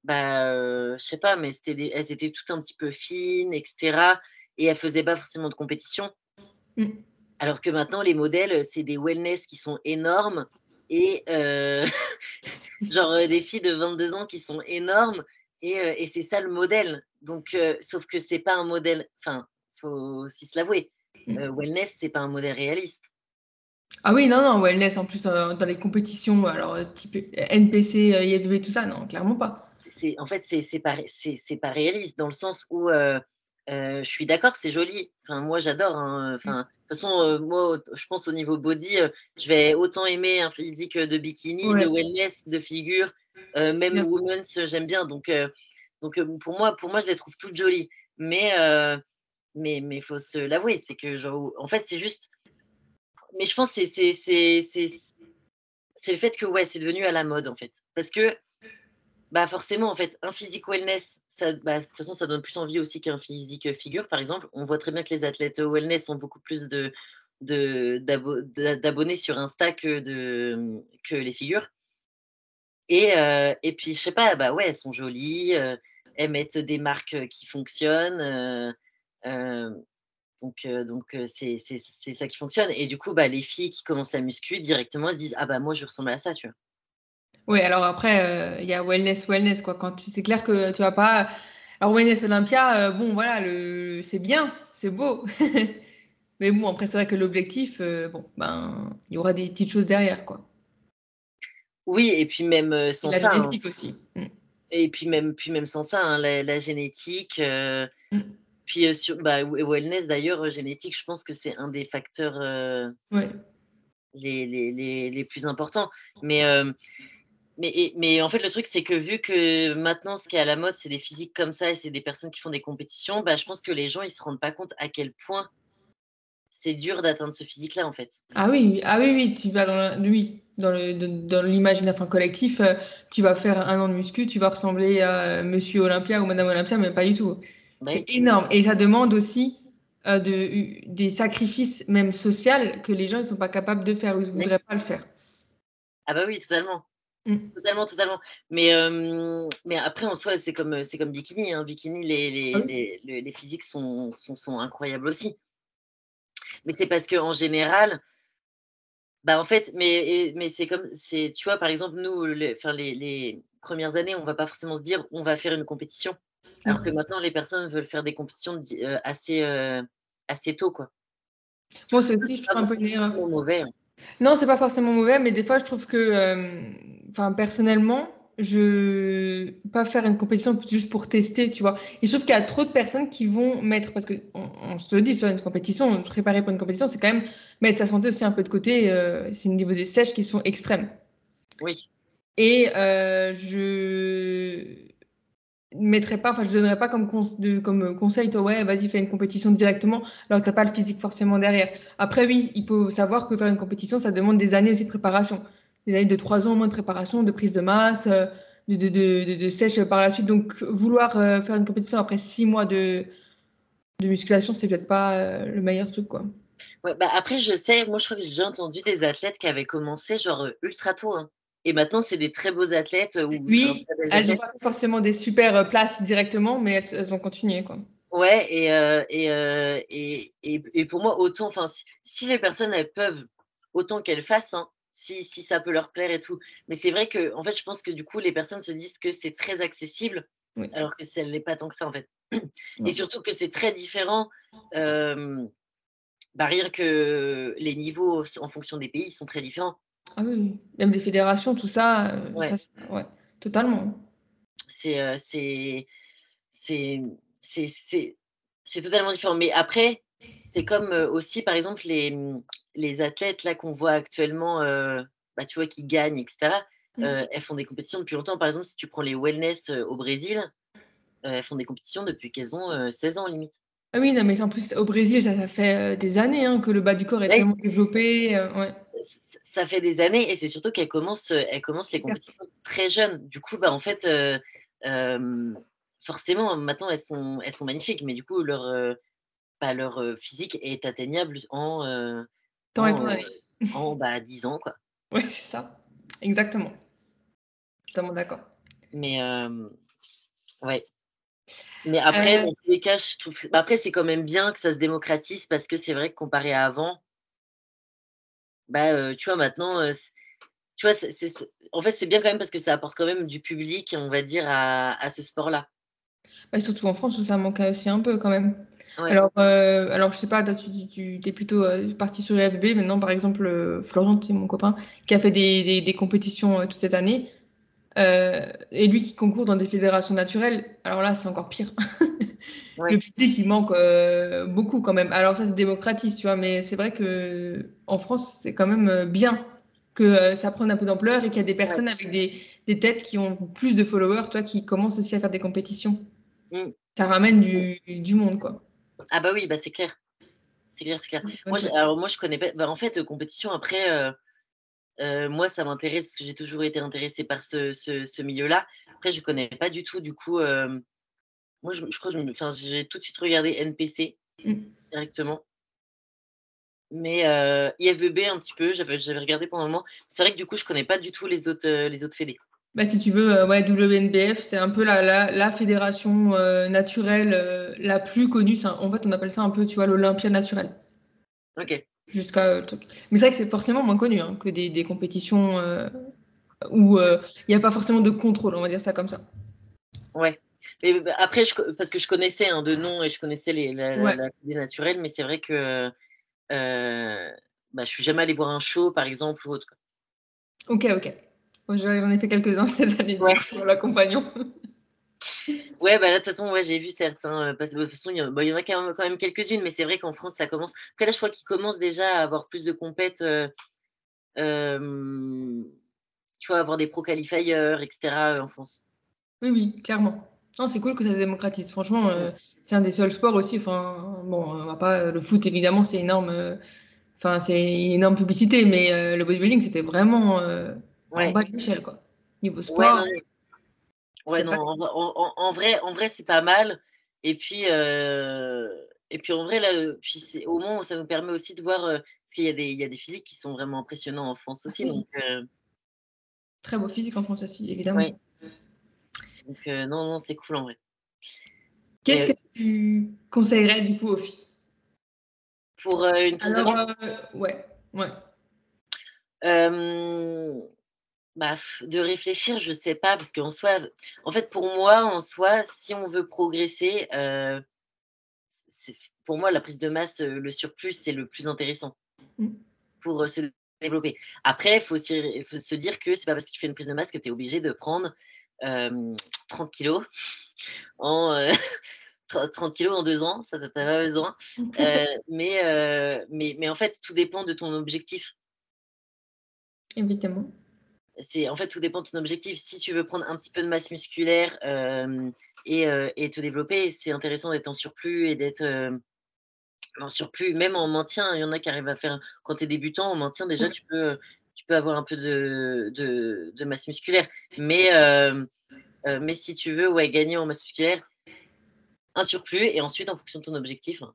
bah, je sais pas, mais c'était elles étaient toutes un petit peu fines, etc. Et elles faisaient pas forcément de compétition. Mmh. Alors que maintenant, les modèles, c'est des wellness qui sont énormes et genre des filles de 22 ans qui sont énormes et, et c'est ça le modèle. Donc, sauf que c'est pas un modèle, enfin, faut aussi se l'avouer. Mmh. wellness, c'est pas un modèle réaliste. Ah oui, non, non, wellness en plus dans les compétitions, alors type NPC, IFB, tout ça, non, clairement pas en fait, c'est pas, pas réaliste dans le sens où je suis d'accord, c'est joli. Enfin, moi, j'adore. Hein, mmh. Enfin, de toute façon, moi, je pense au niveau body, je vais autant aimer un physique de bikini, de wellness, de figure, même women's, j'aime bien. Donc, donc pour moi, pour moi, je les trouve toutes jolies. Mais mais mais faut se l'avouer, c'est que genre, en fait, c'est juste. Mais je pense que c'est c'est le fait que ouais, c'est devenu à la mode en fait, parce que bah forcément, en fait, un physique wellness, ça, bah, de toute façon, ça donne plus envie aussi qu'un physique figure, par exemple. On voit très bien que les athlètes wellness ont beaucoup plus de, d'abonnés sur Insta que, de, que les figures. Et, euh, et puis, je sais pas, bah ouais, elles sont jolies, euh, elles mettent des marques qui fonctionnent. Euh, donc, donc c'est, c'est, ça qui fonctionne. Et du coup, bah, les filles qui commencent la muscu, directement, elles se disent Ah bah moi, je ressemble à ça, tu vois. Oui, alors après, euh, il y a wellness, wellness, quoi. Quand tu, c'est clair que tu vas pas. Alors, wellness Olympia, euh, bon, voilà, le, c'est bien, c'est beau. Mais bon, après, c'est vrai que l'objectif, euh, bon, ben, il y aura des petites choses derrière, quoi. Oui, et puis même sans ça. La hein. génétique aussi. Mm. Et puis même, puis même sans ça, hein, la, génétique. Mm. Puis sur bah, wellness, d'ailleurs, génétique, je pense que c'est un des facteurs les, les, les, les, plus importants. Mais mais, mais en fait, le truc, c'est que vu que maintenant, ce qui est à la mode, c'est des physiques comme ça et c'est des personnes qui font des compétitions, bah, je pense que les gens, ils se rendent pas compte à quel point c'est dur d'atteindre ce physique-là, en fait. Ah oui, ah oui, oui, tu vas dans, oui, dans, le, dans l'imaginaire collectif, euh, tu vas faire un an de muscu, tu vas ressembler à Monsieur Olympia ou Madame Olympia, mais pas du tout. c'est énorme. Et ça demande aussi euh, de, des sacrifices, même sociaux, que les gens ne sont pas capables de faire ou ne voudraient pas le faire. Ah bah oui, totalement. Mmh. Totalement, totalement. Mais, mais après, en soi, c'est comme, c'est comme Bikini. Hein. Bikini, les, les, ah les, les, physiques sont, sont, sont, incroyables aussi. Mais c'est parce qu'en général, bah en fait, mais, mais c'est comme, c'est, tu vois, par exemple, nous, les, les, les premières années, on va pas forcément se dire, on va faire une compétition. Alors que maintenant, les personnes veulent faire des compétitions assez, assez tôt, quoi. Moi, c'est aussi, je trouve un peu mauvais. Hein. Non, c'est pas forcément mauvais, mais des fois, je trouve que, euh, enfin, personnellement, je pas faire une compétition juste pour tester, tu vois. Et je trouve qu'il y a trop de personnes qui vont mettre, parce que on, se le dit, sur une compétition, préparer pour une compétition, c'est quand même mettre sa santé aussi un peu de côté. Euh, c'est une niveau des sèches qui sont extrêmes. Oui. Et je mettrais pas, enfin, je donnerais pas comme, comme conseil, toi, ouais, vas-y, fais une compétition directement, alors que t'as pas le physique forcément derrière. Après, oui, il faut savoir que faire une compétition, ça demande des années aussi de préparation. Des années de trois ans au moins de préparation, de prise de masse, euh, de, de, de, de sèche par la suite. Donc, vouloir euh, faire une compétition après six mois de, de musculation, c'est peut-être pas euh, le meilleur truc, quoi. Ouais, bah après, je sais, moi, je crois que j'ai déjà entendu des athlètes qui avaient commencé genre ultra tôt. Hein. Et maintenant, c'est des très beaux athlètes. Oui, elles n'ont pas forcément des super places directement, mais elles, ont continué. Quoi. Ouais, et, euh, et, et, et, pour moi, autant, enfin, si, les personnes, elles peuvent, autant qu'elles fassent, hein, si, si, ça peut leur plaire et tout. Mais c'est vrai que, en fait, je pense que du coup, les personnes se disent que c'est très accessible, alors que ça n'est pas tant que ça, en fait. Et surtout que c'est très différent. bah, rien que les niveaux en fonction des pays sont très différents. Ah oui, même des fédérations, tout ça, euh, ouais. totalement. Euh, c'est c'est c'est totalement différent. Mais après, c'est comme euh, aussi, par exemple, les, les athlètes là qu'on voit actuellement, bah, tu vois, qui gagnent, etc. Mmh. elles font des compétitions depuis longtemps. Par exemple, si tu prends les wellness au Brésil, elles font des compétitions depuis qu'elles ont 16 ans limite. Ah oui, non, mais en plus, au Brésil, ça, ça fait des années hein, que le bas du corps est tellement développé. ouais ça fait des années et c'est surtout qu'elle commence, elle commence les compétitions très jeunes. Du coup, bah, en fait, euh, forcément, maintenant, elles sont, elles sont magnifiques, mais du coup, leur, bah, leur physique est atteignable en, en, bah, 10 ans. Quoi. Oui, c'est ça. Exactement. Totalement d'accord. Mais, ouais. Mais après, dans tous les cas, je trouve... Bah, après, c'est quand même bien que ça se démocratise parce que c'est vrai que comparé à avant, bah, tu vois, maintenant, tu vois, en fait, c'est bien quand même parce que ça apporte quand même du public, on va dire, à, ce sport-là. Bah, surtout en France où ça manque aussi un peu quand même. Alors, alors, je sais pas, tu, tu es plutôt parti sur les FB. Maintenant, par exemple, Florent, c'est mon copain, qui a fait des, des, compétitions toute cette année. et lui qui concourt dans des fédérations naturelles, alors là, c'est encore pire. Le public, il manque euh, beaucoup quand même. Alors ça, c'est démocratique, tu vois, mais c'est vrai que en France, c'est quand même euh, bien que euh, ça prenne un peu d'ampleur et qu'il y a des personnes avec des, des, têtes qui ont plus de followers, toi, qui commencent aussi à faire des compétitions. Mm. Ça ramène du, du, monde, quoi. Ah bah oui, bah c'est clair. C'est clair, c'est clair. Moi, alors moi, je connais pas. Bah, en fait, compétition, après, moi, ça m'intéresse parce que j'ai toujours été intéressée par ce, ce, ce milieu-là. Après, je connais pas du tout, du coup moi, je, crois que j'ai tout de suite regardé NPC mmh. directement. Mais euh, IFBB un petit peu, j'avais regardé pendant un moment. C'est vrai que du coup, je connais pas du tout les autres, euh, les autres fédés. Bah, si tu veux, euh, ouais, WNBF, c'est un peu la, la, la fédération euh, naturelle la plus connue. En fait, on appelle ça un peu, tu vois, l'Olympia naturelle. Ok. Jusqu'à truc. Mais c'est vrai que c'est forcément moins connu hein, que des, des compétitions où il n'y a pas forcément de contrôle, on va dire ça comme ça. Ouais. Mais bah, après, je, parce que je connaissais un de nom et je connaissais les, la, la, naturelle, mais c'est vrai que euh, bah, je suis jamais allée voir un show, par exemple, ou autre. Ok, ok. J'en ai fait quelques-uns cette année ouais. pour l'accompagnant. ouais, bah là, de toute façon, ouais, j'ai vu certains. Euh, de toute façon, il y, en a quand même, quelques-unes, mais c'est vrai qu'en France, ça commence. Après, là, je crois qu'ils commencent déjà à avoir plus de compètes. Euh, euh, tu vois, avoir des pro qualifiers, etc. en France. Oui, oui, clairement c'est cool que ça se démocratise. Franchement, c'est un des seuls sports aussi. Enfin, bon, on va pas le foot évidemment, c'est énorme. Enfin, c'est une énorme publicité, mais le bodybuilding, c'était vraiment en bas de l'échelle, quoi. Niveau sport. Ouais, non, en, vrai, en vrai, c'est pas mal. Et puis, et puis en vrai, là, au moins, ça nous permet aussi de voir parce qu'il y a des, il y a des physiques qui sont vraiment impressionnants en France aussi. Donc, Très beau physique en France aussi, évidemment. Donc, euh, non, non, c'est cool en vrai. Qu'est-ce que tu conseillerais du coup aux filles? Pour euh, une prise de euh, Ouais, ouais. Bah, de réfléchir, je sais pas, parce qu'en soi, en fait, pour moi, en soi, si on veut progresser, pour moi, la prise de masse, le surplus, c'est le plus intéressant mmh. pour se développer. Après, il faut, se dire que c'est pas parce que tu fais une prise de masse que tu es obligé de prendre 30 kilos en 30 kilos en deux ans, ça t'as pas besoin. mais, mais, mais en fait, tout dépend de ton objectif. Évidemment. C'est en fait tout dépend de ton objectif. Si tu veux prendre un petit peu de masse musculaire et, et, te développer, c'est intéressant d'être en surplus et d'être en surplus, même en maintien. Il y en a qui arrivent à faire quand tu es débutant en maintien déjà tu peux tu peux avoir un peu de, de, de masse musculaire. Mais mais si tu veux ouais gagner en masse musculaire, un surplus et ensuite en fonction de ton objectif. Hein.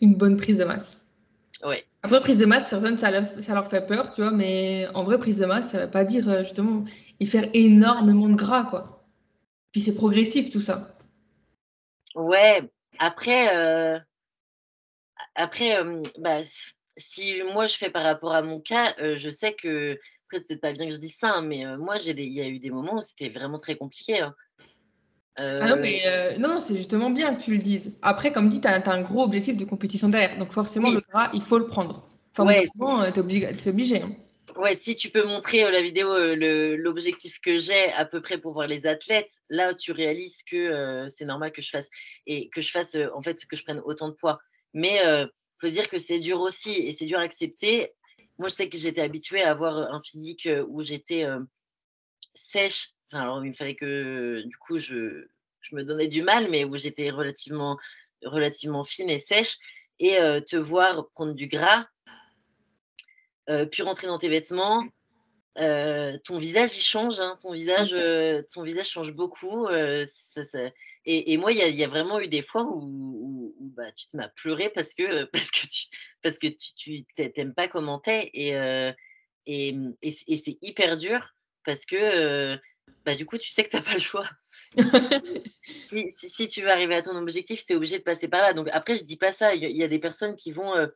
Une bonne prise de masse. Ouais. Après, prise de masse, certaines, ça leur, fait peur, tu vois, mais en vrai, prise de masse, ça ne veut pas dire euh, justement y faire énormément de gras, quoi. Puis c'est progressif, tout ça. Ouais, après, euh, après euh, bah, si moi je fais par rapport à mon cas, je sais que, après, c'est peut-être pas bien que je dise ça, hein, mais moi, il y a eu des moments où c'était vraiment très compliqué. Hein. Ah non, mais euh, non, c'est justement bien que tu le dises. Après, comme dit, tu as, un gros objectif de compétition derrière. Donc, forcément, le gras, il faut le prendre. Enfin, ouais, euh, tu es obligé. obligé hein. Ouais, si tu peux montrer euh, la vidéo, l'objectif que j'ai à peu près pour voir les athlètes, là, tu réalises que c'est normal que je fasse et que je fasse, en fait, que je prenne autant de poids. Mais il faut dire que c'est dur aussi et c'est dur à accepter. Moi, je sais que j'étais habituée à avoir un physique où j'étais sèche alors, il fallait que, du coup, je, je me donnais du mal, mais où j'étais relativement, relativement fine et sèche. Et te voir prendre du gras, puis rentrer dans tes vêtements, ton visage, il change. Hein, ton, visage, ton visage change beaucoup. Et, et, moi, il y, y, a vraiment eu des fois où, où, bah, tu m'as pleuré parce que, parce que tu parce que tu t'aimes pas comment t'es. Et, et, et, et c'est hyper dur parce que bah, du coup, tu sais que tu n'as pas le choix. si, si, tu veux arriver à ton objectif, tu es obligé de passer par là. Donc après, je dis pas ça. Il y, a des personnes qui vont, euh,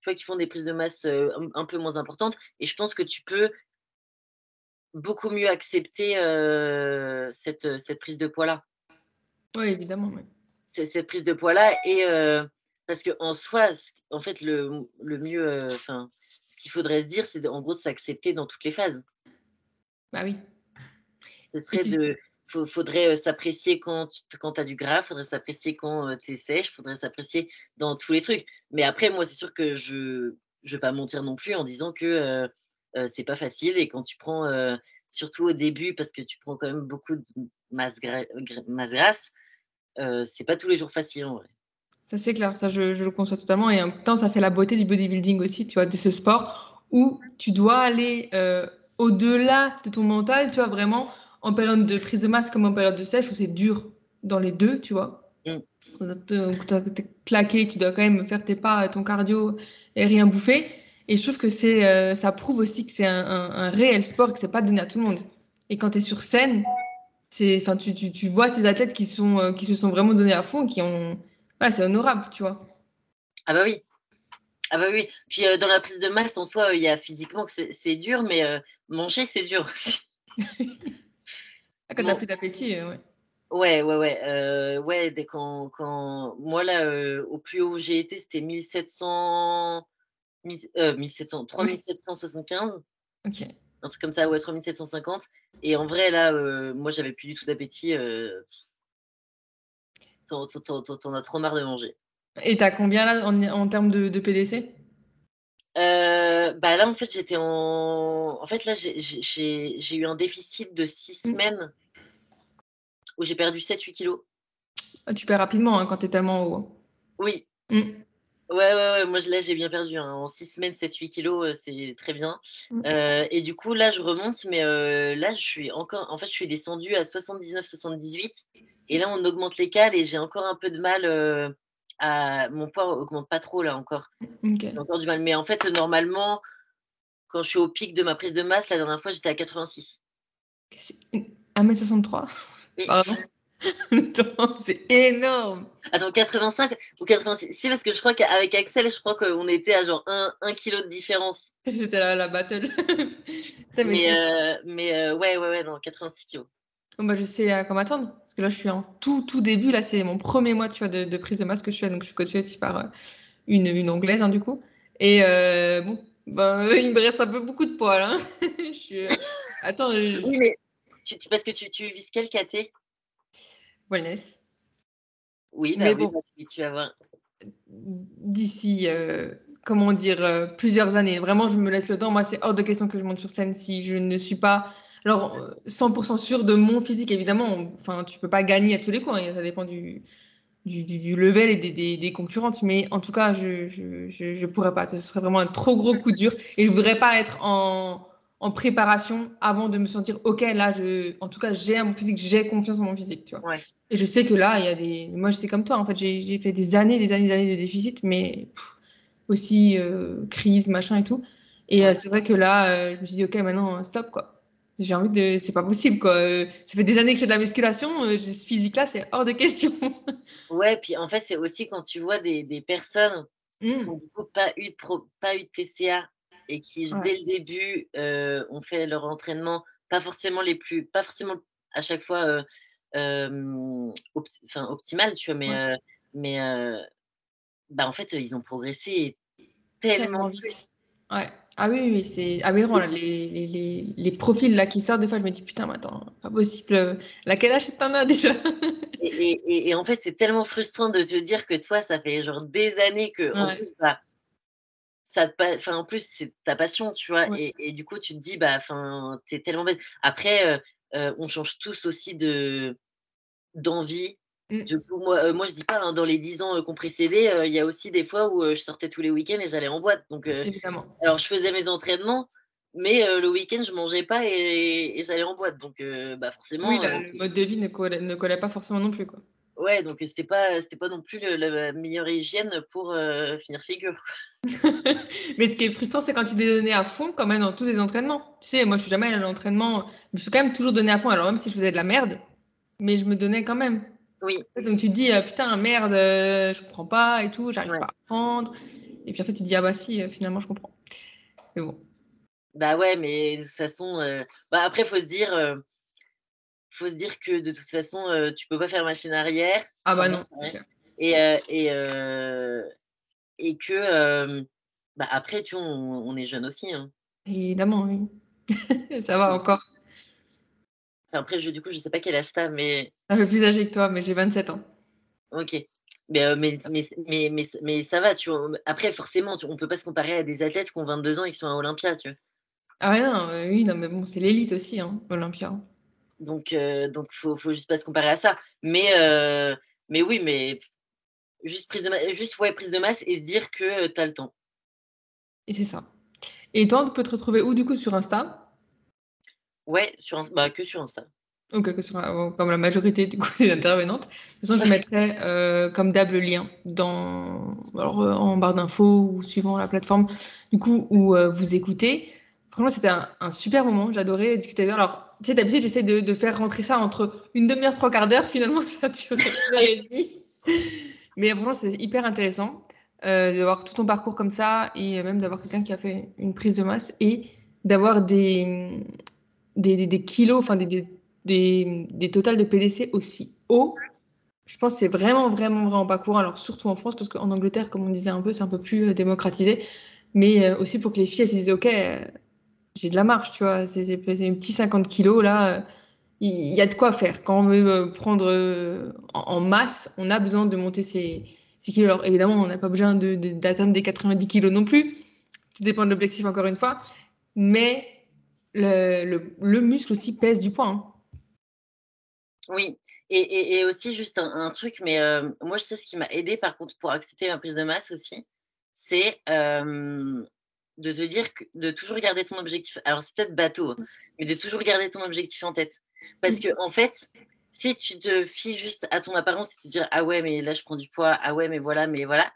tu vois, qui font des prises de masse euh, un, peu moins importantes. Et je pense que tu peux beaucoup mieux accepter euh, cette, cette, prise de poids-là. Oui, évidemment. Cette prise de poids-là. Et parce qu'en soi, en fait, le, le mieux, enfin, ce qu'il faudrait se dire, c'est en gros de s'accepter dans toutes les phases. Bah oui. Ce serait de. Faudrait s'apprécier quand, tu as du gras, faudrait s'apprécier quand tu es sèche, faudrait s'apprécier dans tous les trucs. Mais après, moi, c'est sûr que je ne vais pas mentir non plus en disant que c'est pas facile. Et quand tu prends, surtout au début, parce que tu prends quand même beaucoup de masse, masse grasse, c'est pas tous les jours facile en vrai. Ça, c'est clair, ça, je, je, le conçois totalement. Et en même temps, ça fait la beauté du bodybuilding aussi, tu vois, de ce sport où tu dois aller au-delà de ton mental, tu vois, vraiment en période de prise de masse comme en période de sèche où c'est dur dans les deux, tu vois. Mm. Quand tu claqué, tu dois quand même faire tes pas, ton cardio et rien bouffer. Et je trouve que c'est, euh, ça prouve aussi que c'est un, réel sport, que c'est pas donné à tout le monde. Et quand tu es sur scène, c'est, enfin, tu, tu, tu, vois ces athlètes qui, sont, euh, qui se sont vraiment donnés à fond, qui ont, voilà, c'est honorable, tu vois. Ah bah oui. Ah bah oui. Puis euh, dans la prise de masse, en soi, il y a physiquement que c'est dur, mais manger, c'est dur aussi. Ah, quand t'as plus d'appétit, euh, ouais. Ouais, ouais, ouais. Euh, ouais, dès quand, quand... Moi, là, euh, au plus haut où j'ai été, c'était 1700... 1700... 3775. Ok. Un truc comme ça, ouais, 3750. Et en vrai, là, moi, j'avais plus du tout d'appétit. T'en as trop marre de manger. Et t'as combien, là, en, en termes de, de PDC bah là, en fait, j'étais en. En fait, là, j'ai eu un déficit de six mmh. semaines où j'ai perdu 7-8 kilos. Ah, tu perds rapidement hein, quand tu es tellement haut. Hein. Oui. Mmh. Ouais, ouais, ouais, moi là j'ai bien perdu. Hein. En 6 semaines, 7-8 kilos, euh, c'est très bien. Mmh. Euh, et du coup, là je remonte, mais euh, là je suis encore. En fait, je suis descendue à 79-78. Et là, on augmente les cales et j'ai encore un peu de mal. à... Mon poids augmente pas trop là encore. J'ai encore du mal. Mais en fait, normalement, quand je suis au pic de ma prise de masse, la dernière fois, j'étais à 86. 1m63 Pardon c'est énorme. Attends, 85 ou 86 Si, parce que je crois qu'avec Axel, je crois qu'on était à genre 1, 1 kg de différence. C'était la, la battle. mais euh, mais euh, ouais, ouais, ouais, non, 86 kg. Bon, bah, je sais à quoi m'attendre. Parce que là, je suis en tout, tout début. Là, c'est mon premier mois tu vois, de, prise de masse que je fais. Donc, je suis coachée aussi par euh, une, une anglaise, hein, du coup. Et bon, bah, il me reste un peu beaucoup de poils. Hein. je suis... Attends. Oui, mais tu, parce que tu, tu vises quel KT Wellness. Oui, bah mais bon, bah, tu vas voir. D'ici euh, comment dire, euh, plusieurs années. Vraiment, je me laisse le temps. Moi, c'est hors de question que je monte sur scène si je ne suis pas, alors, 100% sûr de mon physique, évidemment. Enfin, tu peux pas gagner à tous les coups. Hein, ça dépend du, du, du, level et des, des, des, concurrentes. Mais en tout cas, je, je, je, je, pourrais pas. Ce serait vraiment un trop gros coup dur. Et je voudrais pas être en, en préparation avant de me sentir OK, là, je, en tout cas, j'ai mon physique, j'ai confiance en mon physique, tu vois. Ouais. Et je sais que là, il y a des. Moi, je sais comme toi, en fait, j'ai fait des années, des années, des années de déficit, mais aussi euh, crise, machin et tout. Et euh, c'est vrai que là, euh, je me suis dit, OK, maintenant, stop, quoi. J'ai envie de. C'est pas possible, quoi. Ça fait des années que je fais de la musculation, ce physique-là, c'est hors de question. ouais, puis en fait, c'est aussi quand tu vois des, des personnes mmh. qui n'ont pas eu de, pro, pas eu de TCA et qui, ouais. dès le début, euh, ont fait leur entraînement, pas forcément les plus, pas forcément à chaque fois euh, euh, optimal, tu vois, mais, ouais. mais bah, en fait, ils ont progressé tellement, plus. Ouais. Ah oui, oui c'est aberrant. Là, les, les, les, les, profils là qui sortent, des fois, je me dis putain, mais attends, pas possible. Laquelle âge t'en as déjà? Et, et, et, en fait, c'est tellement frustrant de te dire que toi, ça fait genre des années que, ouais. en plus, bah, ça en plus, c'est ta passion, tu vois. Et, et, du coup, tu te dis, bah, enfin, t'es tellement bête. Après, euh, euh, on change tous aussi de d'envie. Mmh. Du coup, moi, euh, moi, je dis pas, hein, dans les 10 ans qu'on précédait, il y a aussi des fois où je sortais tous les week-ends et j'allais en boîte. Donc, Évidemment. alors, je faisais mes entraînements, mais le week-end, je mangeais pas et, et j'allais en boîte. Donc, bah, forcément. Oui, là, le mode de vie ne collait, ne collait pas forcément non plus, quoi. Ouais, donc c'était pas c'était pas non plus le, la meilleure hygiène pour euh, finir figure. Mais ce qui est frustrant, c'est quand tu t'es donné à fond quand même dans tous les entraînements. Tu sais, moi je suis jamais allée à l'entraînement, je me suis quand même toujours donné à fond. Alors même si je faisais de la merde, mais je me donnais quand même. Oui. Donc tu te dis euh, putain merde, euh, je comprends pas et tout, j'arrive ouais. pas à apprendre. Et puis en fait tu te dis ah bah si, finalement je comprends. Mais bon. Bah ouais, mais de toute façon, bah après faut se dire faut se dire que de toute façon, euh, tu peux pas faire machine arrière. Ah bah non. Et, euh, et, euh, et que bah après, tu vois, on, on est jeune aussi. Hein. Évidemment, oui. ça va encore. Enfin, après, je, du coup, je sais pas quel âge t'as, mais. Un peu plus âgé que toi, mais j'ai 27 ans. Ok. Mais, mais, mais, mais, mais, mais, ça va, tu vois. Après, forcément, tu, on peut pas se comparer à des athlètes qui ont 22 ans et qui sont à Olympia, tu vois. Ah ouais, non, oui, non, mais bon, c'est l'élite aussi, hein, Olympia. Donc, euh, donc faut, faut juste pas se comparer à ça. Mais, euh, mais oui, mais juste prise de masse, juste ouais, prise de masse et se dire que tu as le temps. Et c'est ça. Et toi, on peut te retrouver où du coup sur Insta? Ouais, sur bah, que sur Insta. Ok, que sur, comme la majorité du coup des intervenantes. De toute façon, je mettrai euh, comme d'hab le lien dans, alors, en barre d'infos ou suivant la plateforme du coup où euh, vous écoutez. Franchement, c'était un, un, super moment. J'adorais discuter. Alors, tu sais, d'habitude, j'essaie de, faire rentrer ça entre une demi-heure, trois quarts d'heure. Finalement, ça dure une heure et demie. Mais franchement, c'est hyper intéressant euh, de voir tout ton parcours comme ça et même d'avoir quelqu'un qui a fait une prise de masse et d'avoir des, des, kilos, enfin des, des, des, de PDC aussi hauts. Je pense que c'est vraiment, vraiment, vraiment pas courant. Alors, surtout en France, parce qu'en Angleterre, comme on disait un peu, c'est un peu plus euh, démocratisé. Mais euh, aussi pour que les filles elles se disent, OK, j'ai de la marge, tu vois. C'est un petit 50 kilos, là. Il y a de quoi faire. Quand on veut euh, prendre euh, en masse, on a besoin de monter ces, kilos. Alors, évidemment, on n'a pas besoin d'atteindre de, des 90 kilos non plus. Tout dépend de l'objectif, encore une fois. Mais le, le, le, muscle aussi pèse du poids. Hein. Oui, et, et, aussi, juste un, truc, mais euh, moi, je sais ce qui m'a aidé, par contre, pour accepter ma prise de masse aussi, c'est euh, de te dire que, de toujours garder ton objectif. Alors, c'est peut-être bateau, hein, mais de toujours garder ton objectif en tête. Parce que, en fait, si tu te fies juste à ton apparence et te dire ah ouais, mais là, je prends du poids, ah ouais, mais voilà, mais voilà,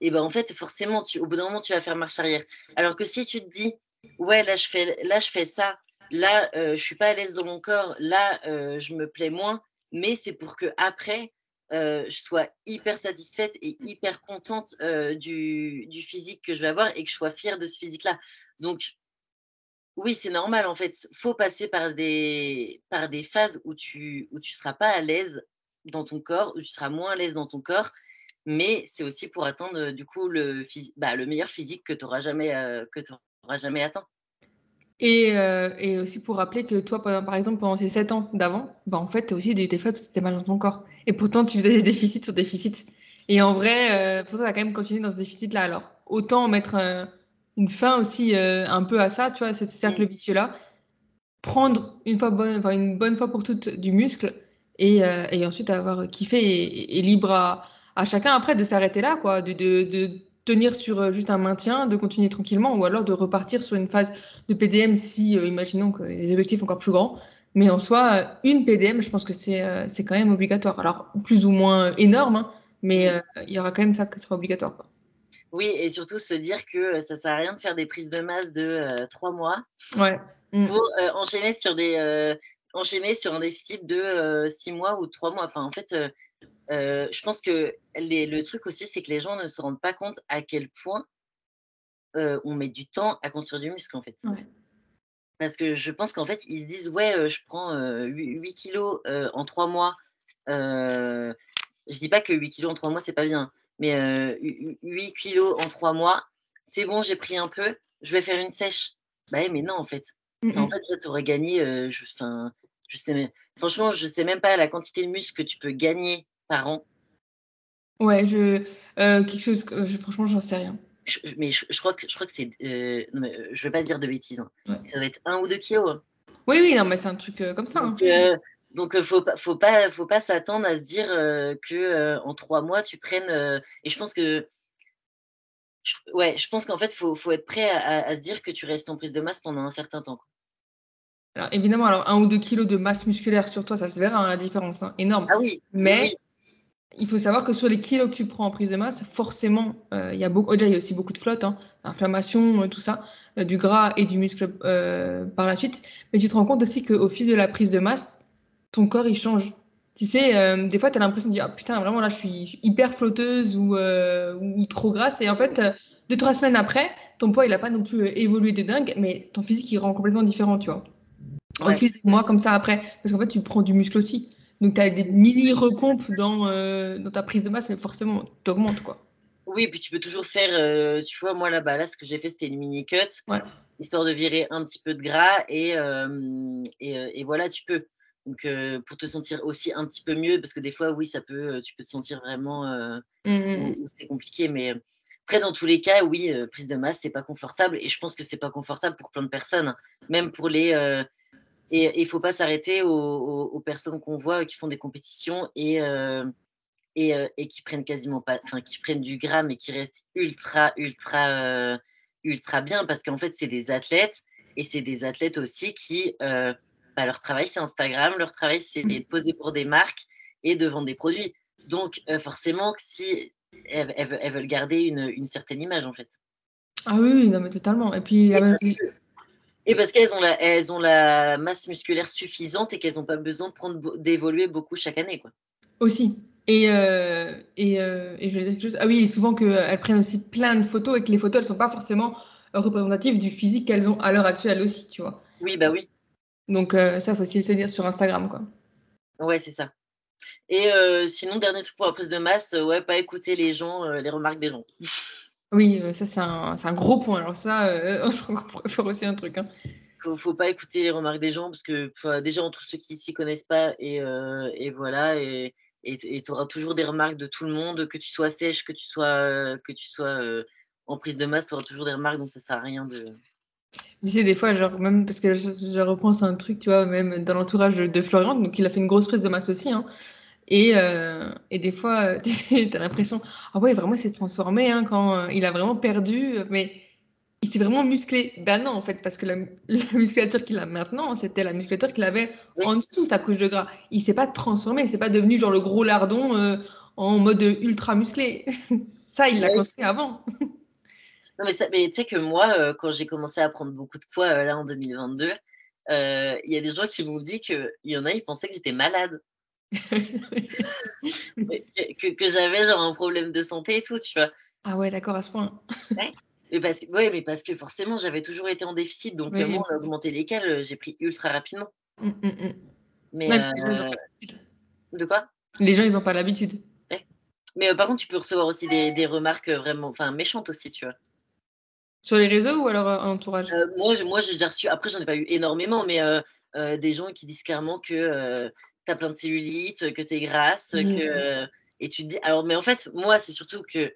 et ben en fait, forcément, tu, au bout d'un moment, tu vas faire marche arrière. Alors que si tu te dis ouais, là, je fais, là, je fais ça, là, euh, je suis pas à l'aise dans mon corps, là, euh, je me plais moins, mais c'est pour que après, euh, je sois hyper satisfaite et hyper contente euh, du, du, physique que je vais avoir et que je sois fière de ce physique-là. Donc, oui, c'est normal en fait. Il faut passer par des, par des phases où tu où tu seras pas à l'aise dans ton corps, où tu seras moins à l'aise dans ton corps, mais c'est aussi pour atteindre du coup le, bah, le meilleur physique que tu n'auras jamais, euh, que jamais atteint. Et, euh, et, aussi pour rappeler que toi, par exemple, pendant ces 7 ans d'avant, bah, en fait, tu as aussi des, des fois, tu étais mal dans ton corps. Et pourtant, tu faisais des déficits sur déficits. Et en vrai, pour ça, tu as quand même continué dans ce déficit-là. Alors, autant mettre une fin aussi un peu à ça, tu vois, ce cercle mm. vicieux-là. Prendre une, fois bonne, enfin, une bonne fois pour toutes du muscle et, et ensuite avoir kiffé et, et libre à, à, chacun après de s'arrêter là, quoi, de, de, de tenir sur euh, juste un maintien, de continuer tranquillement, ou alors de repartir sur une phase de PDM si, euh, imaginons que les objectifs sont encore plus grands. Mais en soi, euh, une PDM, je pense que c'est c'est quand même obligatoire. Alors, plus ou moins énorme, hein, mais il y aura quand même ça qui sera obligatoire. Oui, et surtout se dire que ça ne sert à rien de faire des prises de masse de trois mois ouais. Mm. pour enchaîner, sur des, enchaîner sur un déficit de six mois ou trois mois. Enfin, en fait, je pense que le truc aussi, c'est que les gens ne se rendent pas compte à quel point on met du temps à construire du muscle, en fait. Parce que je pense qu'en fait, ils se disent, ouais, je prends 8, kilos en 3 mois. je dis pas que 8 kilos en 3 mois, c'est pas bien. Mais 8 kilos en 3 mois, c'est bon, j'ai pris un peu, je vais faire une sèche. Bah mais non, en fait. En fait, ça t'aurait gagné, je, je sais franchement, je sais même pas la quantité de muscle que tu peux gagner par an Ouais, je, euh, quelque chose, je, franchement, j'en sais rien. mais je, crois que, je crois que c'est. Euh, non, mais je vais pas dire de bêtises. Hein. Ça va être un ou deux kilos. Hein. Oui, oui, non, mais c'est un truc euh, comme ça. Donc, hein. donc faut pas, faut pas, faut pas s'attendre à se dire que en trois mois tu prennes. et je pense que. Ouais, je pense qu'en fait, faut, faut être prêt à, à, se dire que tu restes en prise de masse pendant un certain temps. Alors évidemment, alors un ou deux kilos de masse musculaire sur toi, ça se verra la différence, énorme. Ah oui. Mais il faut savoir que sur les kilos que tu prends en prise de masse, forcément, euh, il y a beaucoup, déjà, il y a aussi beaucoup de flotte, hein, inflammation, euh, tout ça, euh, du gras et du muscle par la suite. Mais tu te rends compte aussi qu'au fil de la prise de masse, ton corps, il change. Tu sais, des fois, tu as l'impression de dire, ah, putain, vraiment, là, je suis hyper flotteuse ou, ou trop grasse. Et en fait, deux, trois semaines après, ton poids, il n'a pas non plus évolué de dingue, mais ton physique, il rend complètement différent, tu vois. Au fil des mois, comme ça, après. Parce qu'en fait, tu prends du muscle aussi. Donc, tu as des mini recompes dans, euh, dans ta prise de masse, mais forcément, tu augmentes, quoi. Oui, puis tu peux toujours faire, euh, tu vois, moi là-bas, là, ce que j'ai fait, c'était une mini cut, histoire de virer un petit peu de gras, et, euh, et, voilà, tu peux. Donc, pour te sentir aussi un petit peu mieux, parce que des fois, oui, ça peut, tu peux te sentir vraiment, mmh, mmh, mmh. c'est compliqué, mais après, dans tous les cas, oui, prise de masse, c'est pas confortable, et je pense que c'est pas confortable pour plein de personnes, même pour les et il ne faut pas s'arrêter aux, personnes qu'on voit qui font des compétitions et, euh, et, euh, et, qui prennent quasiment pas, enfin, qui prennent du gras, mais qui restent ultra, ultra, euh, ultra bien parce qu'en fait, c'est des athlètes et c'est des athlètes aussi qui, bah, leur travail, c'est Instagram, leur travail, c'est de poser pour des marques et de vendre des produits. Donc, forcément, si elles, elles, veulent garder une, une, certaine image, en fait. Ah oui, non, mais totalement. Et puis, et parce qu'elles ont, la, elles ont la masse musculaire suffisante et qu'elles n'ont pas besoin de prendre d'évoluer beaucoup chaque année. Quoi. Aussi. Et, euh, et, euh, et, je vais dire quelque chose. Ah oui, souvent qu'elles prennent aussi plein de photos et que les photos, elles ne sont pas forcément représentatives du physique qu'elles ont à l'heure actuelle aussi, tu vois. Oui, bah oui. Donc euh, ça, il faut aussi se dire sur Instagram, quoi. Ouais, c'est ça. Et sinon, dernier truc pour la prise de masse, ouais, pas écouter les gens, les remarques des gens. Oui, euh, ça, c'est un, un, gros point. Alors, ça, euh, je faire aussi un truc. Hein. Faut, faut pas écouter les remarques des gens parce que déjà, entre ceux qui s'y connaissent pas et, euh, et voilà, et tu auras toujours des remarques de tout le monde, que tu sois sèche, que tu sois, que tu sois en prise de masse, tu auras toujours des remarques, donc ça sert à rien de. Tu sais, des fois, genre, même parce que je, je repense à un truc, tu vois, même dans l'entourage de, Florian, donc il a fait une grosse prise de masse aussi. Hein. Et, euh, et, des fois, tu as l'impression, ah ouais, vraiment, il s'est transformé hein, quand euh, il a vraiment perdu, mais il s'est vraiment musclé. Ben non, en fait, parce que la, musculature qu'il a maintenant, c'était la musculature qu'il avait en dessous sa couche de gras. Il s'est pas transformé, il s'est pas devenu genre le gros lardon euh, en mode ultra musclé. ça, il l'a construit avant. non, mais, mais tu sais que moi, quand j'ai commencé à prendre beaucoup de poids là en 2022, il y a des gens qui m'ont dit qu'il y en a, ils pensaient que j'étais malade. que, j'avais genre un problème de santé et tout, tu vois. Ah ouais, d'accord, à ce point. ouais. Mais parce, que, ouais, mais parce que forcément, j'avais toujours été en déficit. Donc, moi, on a augmenté les cales, j'ai pris ultra rapidement. Mmh, mmh, mmh. Mais. Euh, de quoi? Les gens, ils n'ont pas l'habitude. Mais euh, par contre, tu peux recevoir aussi des, des remarques vraiment enfin, méchantes aussi, tu vois. Sur les réseaux ou alors en entourage? Euh, Moi, moi j'ai déjà reçu, après, j'en ai pas eu énormément, mais des gens qui disent clairement que tu as plein de cellulite, que tu es grasse, mmh. que. Et tu te dis, alors, mais en fait, moi, c'est surtout que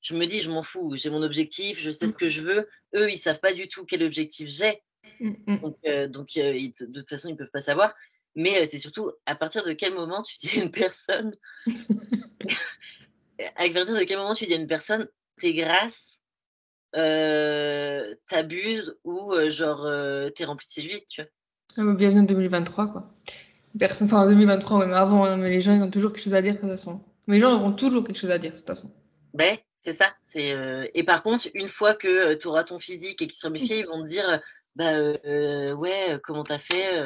je me dis, je m'en fous, j'ai mon objectif, je sais ce que je veux. Eux, ils savent pas du tout quel objectif j'ai. Donc, donc de toute façon, ils peuvent pas savoir. Mais c'est surtout à partir de quel moment tu dis à une personne, à partir de quel moment tu dis à une personne, t'es grasse, euh, t'abuses ou genre t'es rempli de séduite, tu vois. Ah, bienvenue en 2023, quoi. Personne, enfin en 2023, même avant, hein, mais les gens ils ont toujours quelque chose à dire de toute façon. Mais les gens auront toujours quelque chose à dire de toute façon. Ben, c'est ça. C'est Et par contre, une fois que tu auras ton physique et qu'ils sont musclés, ils vont te dire bah ouais, comment t'as fait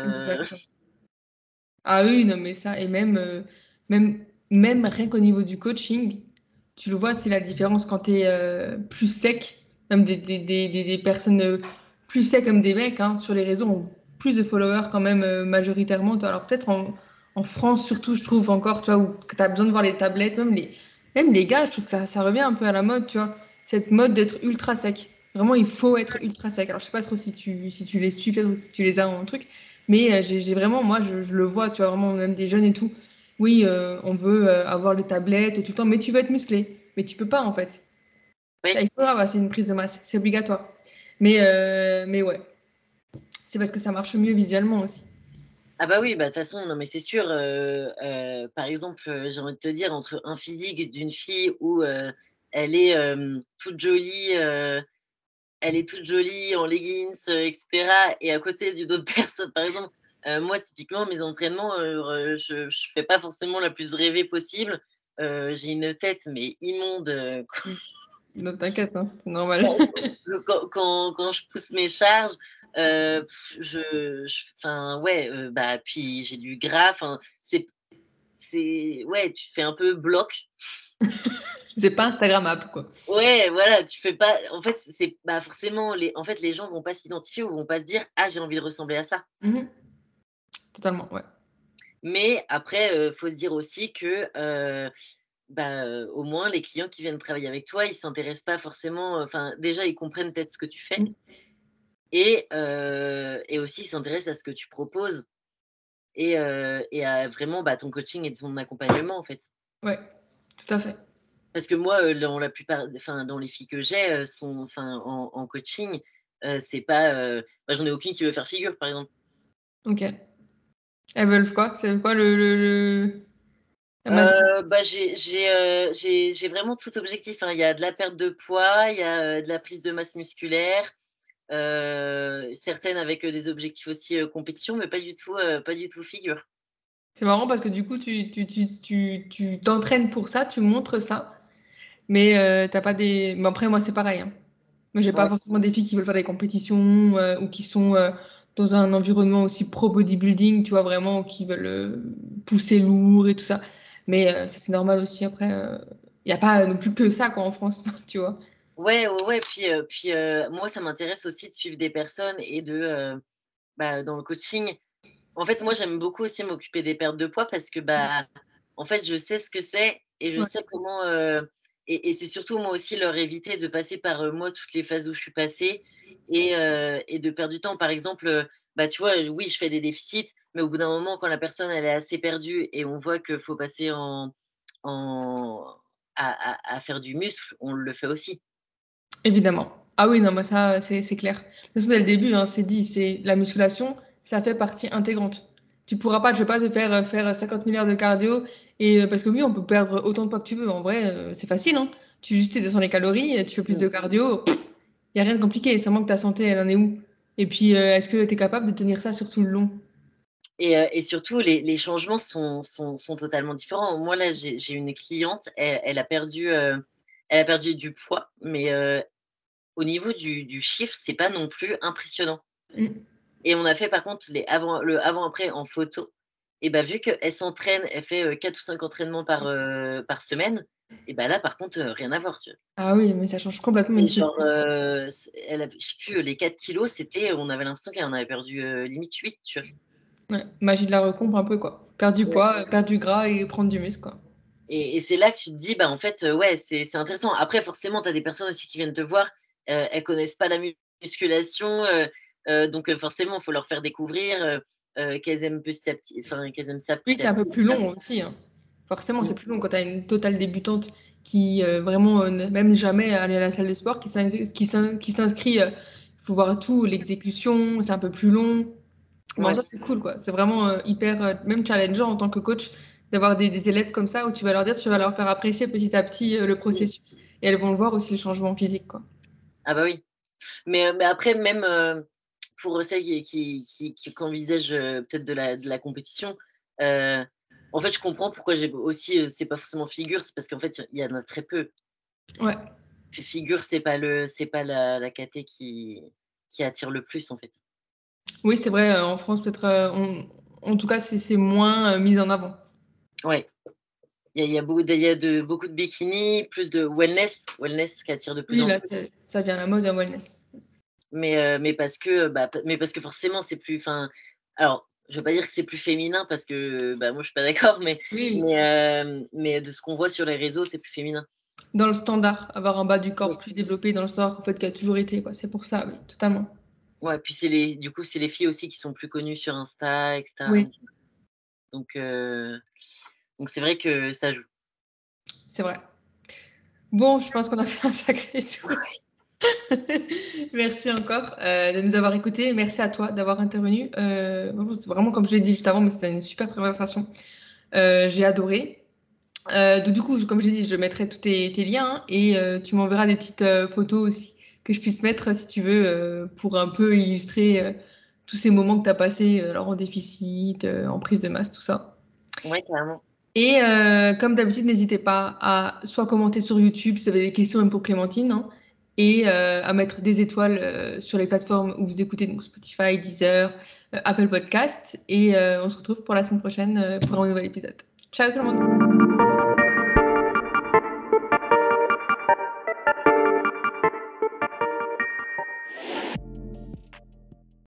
Ah oui, non, mais ça, et même, même, même rien qu'au niveau du coaching, tu le vois, c'est la différence quand tu es plus sec, même des, des, des, des personnes plus secs comme des mecs hein, sur les réseaux plus de followers quand même majoritairement. Alors peut-être en, en, France surtout, je trouve encore, tu vois, où tu as besoin de voir les tablettes, même les, même les gars, je trouve que ça, ça revient un peu à la mode, tu vois, cette mode d'être ultra sec. Vraiment, il faut être ultra sec. Alors, je sais pas trop si tu, si tu les suis, peut-être si tu les as en truc, mais euh, j'ai vraiment, moi, je, je, le vois, tu vois, vraiment, même des jeunes et tout. Oui, euh, on veut euh, avoir les tablettes et tout le temps, mais tu veux être musclé. Mais tu peux pas, en fait. Oui. il faut avoir, c'est une prise de masse, c'est obligatoire. Mais, mais ouais, c'est parce que ça marche mieux visuellement aussi. Ah bah oui, bah de toute façon, non mais c'est sûr. par exemple, j'ai envie de te dire entre un physique d'une fille où elle est toute jolie, elle est toute jolie en leggings, etc. Et à côté d'une autre personne, par exemple, moi typiquement mes entraînements, je ne fais pas forcément la plus rêvée possible. j'ai une tête mais immonde. Non, t'inquiète, hein, c'est normal. quand, quand, quand, je pousse mes charges, euh, je, enfin, ouais, euh, bah, puis j'ai du gras. c'est, c'est, ouais, tu fais un peu bloc. c'est pas Instagrammable, quoi. Ouais, voilà, tu fais pas. En fait, c'est bah, forcément, les, en fait, les gens vont pas s'identifier ou vont pas se dire, ah, j'ai envie de ressembler à ça. Mmh Totalement, ouais. Mais après, il faut se dire aussi que. bah, au moins, les clients qui viennent travailler avec toi, ils s'intéressent pas forcément. Enfin, déjà, ils comprennent peut-être ce que tu fais. Et, et aussi, ils s'intéressent à ce que tu proposes et, et à vraiment bah, ton coaching et ton accompagnement, en fait. Ouais, tout à fait. Parce que moi, dans la plupart, enfin, dans les filles que j'ai, sont, enfin, en, en coaching, c'est pas. Bah, J'en ai aucune qui veut faire figure, par exemple. Ok. Elles veulent quoi? C'est quoi le. le, Euh, bah, j'ai vraiment tout objectif. Hein. Il y a de la perte de poids, il y a de la prise de masse musculaire, euh, certaines avec des objectifs aussi compétition, mais pas du tout, pas du tout figure. C'est marrant parce que du coup, tu, tu, tu, tu t'entraînes pour ça, tu montres ça, mais euh, t'as pas des. Mais après, moi, c'est pareil. Hein. Moi, j'ai pas forcément des filles qui veulent faire des compétitions ou qui sont dans un environnement aussi pro bodybuilding, tu vois, vraiment, qui veulent pousser lourd et tout ça. Mais ça, c'est normal aussi. Après, il n'y a pas non plus que ça, quoi, en France, tu vois. Ouais, ouais, ouais. Puis, puis moi, ça m'intéresse aussi de suivre des personnes et de, bah, dans le coaching. En fait, moi, j'aime beaucoup aussi m'occuper des pertes de poids parce que, bah, en fait, je sais ce que c'est et je sais comment. et, et c'est surtout moi aussi leur éviter de passer par moi toutes les phases où je suis passée et, et de perdre du temps. Par exemple, bah, tu vois, oui, je fais des déficits, mais au bout d'un moment, quand la personne elle est assez perdue et on voit qu'il faut passer en, en à, à, faire du muscle, on le fait aussi. Évidemment. Ah oui, non, moi ça, c'est clair. De toute façon, dès le début, hein, c'est dit, c'est la musculation, ça fait partie intégrante. Tu pourras pas, je vais pas te faire euh, faire 50 000 heures de cardio, et, euh, parce que oui, on peut perdre autant de poids que tu veux. En vrai, euh, c'est facile. Hein. Tu juste descends les calories, tu fais plus de cardio, il n'y a rien de compliqué. C'est que ta santé, elle en est où Et puis, est-ce que tu es capable de tenir ça sur tout le long? Et, et, surtout, les, les changements sont, sont, sont, totalement différents. Moi, là, j'ai une cliente, elle, elle a perdu elle a perdu du poids, mais au niveau du, du chiffre, c'est pas non plus impressionnant. Mmh. Et on a fait par contre les avant, le avant-après en photo. Et bah, vu qu'elle s'entraîne, elle fait 4 ou 5 entraînements par, par semaine, et bah là, par contre, rien à voir. Tu vois. Ah oui, mais ça change complètement. genre, elle a, je sais plus, les 4 kilos, c'était, on avait l'impression qu'elle en avait perdu limite 8. Tu vois. Ouais, magie de la recompe un peu, quoi. Perdre du poids, perdre du gras et prendre du muscle, quoi. Et, c'est là que tu te dis, bah, en fait, ouais, c'est intéressant. Après, forcément, tu as des personnes aussi qui viennent te voir, euh, elles connaissent pas la musculation, donc forcément, il faut leur faire découvrir qu'elles aiment petit à petit, enfin, qu'elles aiment ça petit Oui, c'est un peu plus long aussi. Hein. Forcément, c'est plus long quand tu as une totale débutante qui vraiment, même jamais aller à la salle de sport, qui s'inscrit. Il faut voir tout, l'exécution, c'est un peu plus long. Bon, ça, c'est cool, quoi. C'est vraiment hyper, même challengeant en tant que coach d'avoir des, élèves comme ça où tu vas leur dire, tu vas leur faire apprécier petit à petit le processus et elles vont voir aussi le changement physique, quoi. Ah bah oui. Mais, mais après, même pour celles qui, qui, qui, qui envisagent peut-être de la, de la compétition, en fait, je comprends pourquoi j'ai aussi, c'est pas forcément figure, c'est parce qu'en fait, il y en a très peu. Ouais. Figure, c'est pas le, c'est pas la, la KT qui, qui attire le plus, en fait. Oui, c'est vrai, en France, peut-être, en tout cas, c'est moins mis en avant. Ouais. Il y, a, il y a, beaucoup, il y a de, beaucoup de bikini, plus de wellness, wellness qui attire de plus en là, plus. Ça vient à la mode, un wellness. Mais, euh, mais, parce que, bah, mais parce que forcément, c'est plus. Alors, je ne veux pas dire que c'est plus féminin parce que bah, moi, je ne suis pas d'accord, mais, mais, euh, mais de ce qu'on voit sur les réseaux, c'est plus féminin. Dans le standard, avoir un bas du corps plus développé dans le standard en fait, qui a toujours été. C'est pour ça, totalement. Ouais, puis c'est les, du coup, c'est les filles aussi qui sont plus connues sur Insta, etc. Oui. Donc, euh, donc c'est vrai que ça joue. C'est vrai. Bon, je pense qu'on a fait un sacré tour. Merci encore euh, de nous avoir écoutés. Merci à toi d'avoir intervenu. Euh, vraiment, comme je l'ai dit juste avant, mais c'était une super conversation. Euh, j'ai adoré. donc, du coup, comme j'ai dit, je mettrai tous tes, liens hein, et tu m'enverras des petites photos aussi que je puisse mettre si tu veux pour un peu illustrer tous ces moments que tu as passés alors en déficit, en prise de masse, tout ça. Oui, carrément. Et comme d'habitude, n'hésitez pas à soit commenter sur YouTube si vous avez des questions, même pour Clémentine. Hein, et euh, à mettre des étoiles euh, sur les plateformes où vous écoutez, donc Spotify, Deezer, euh, Apple Podcast. Et on se retrouve pour la semaine prochaine pour un nouvel épisode. Ciao tout le monde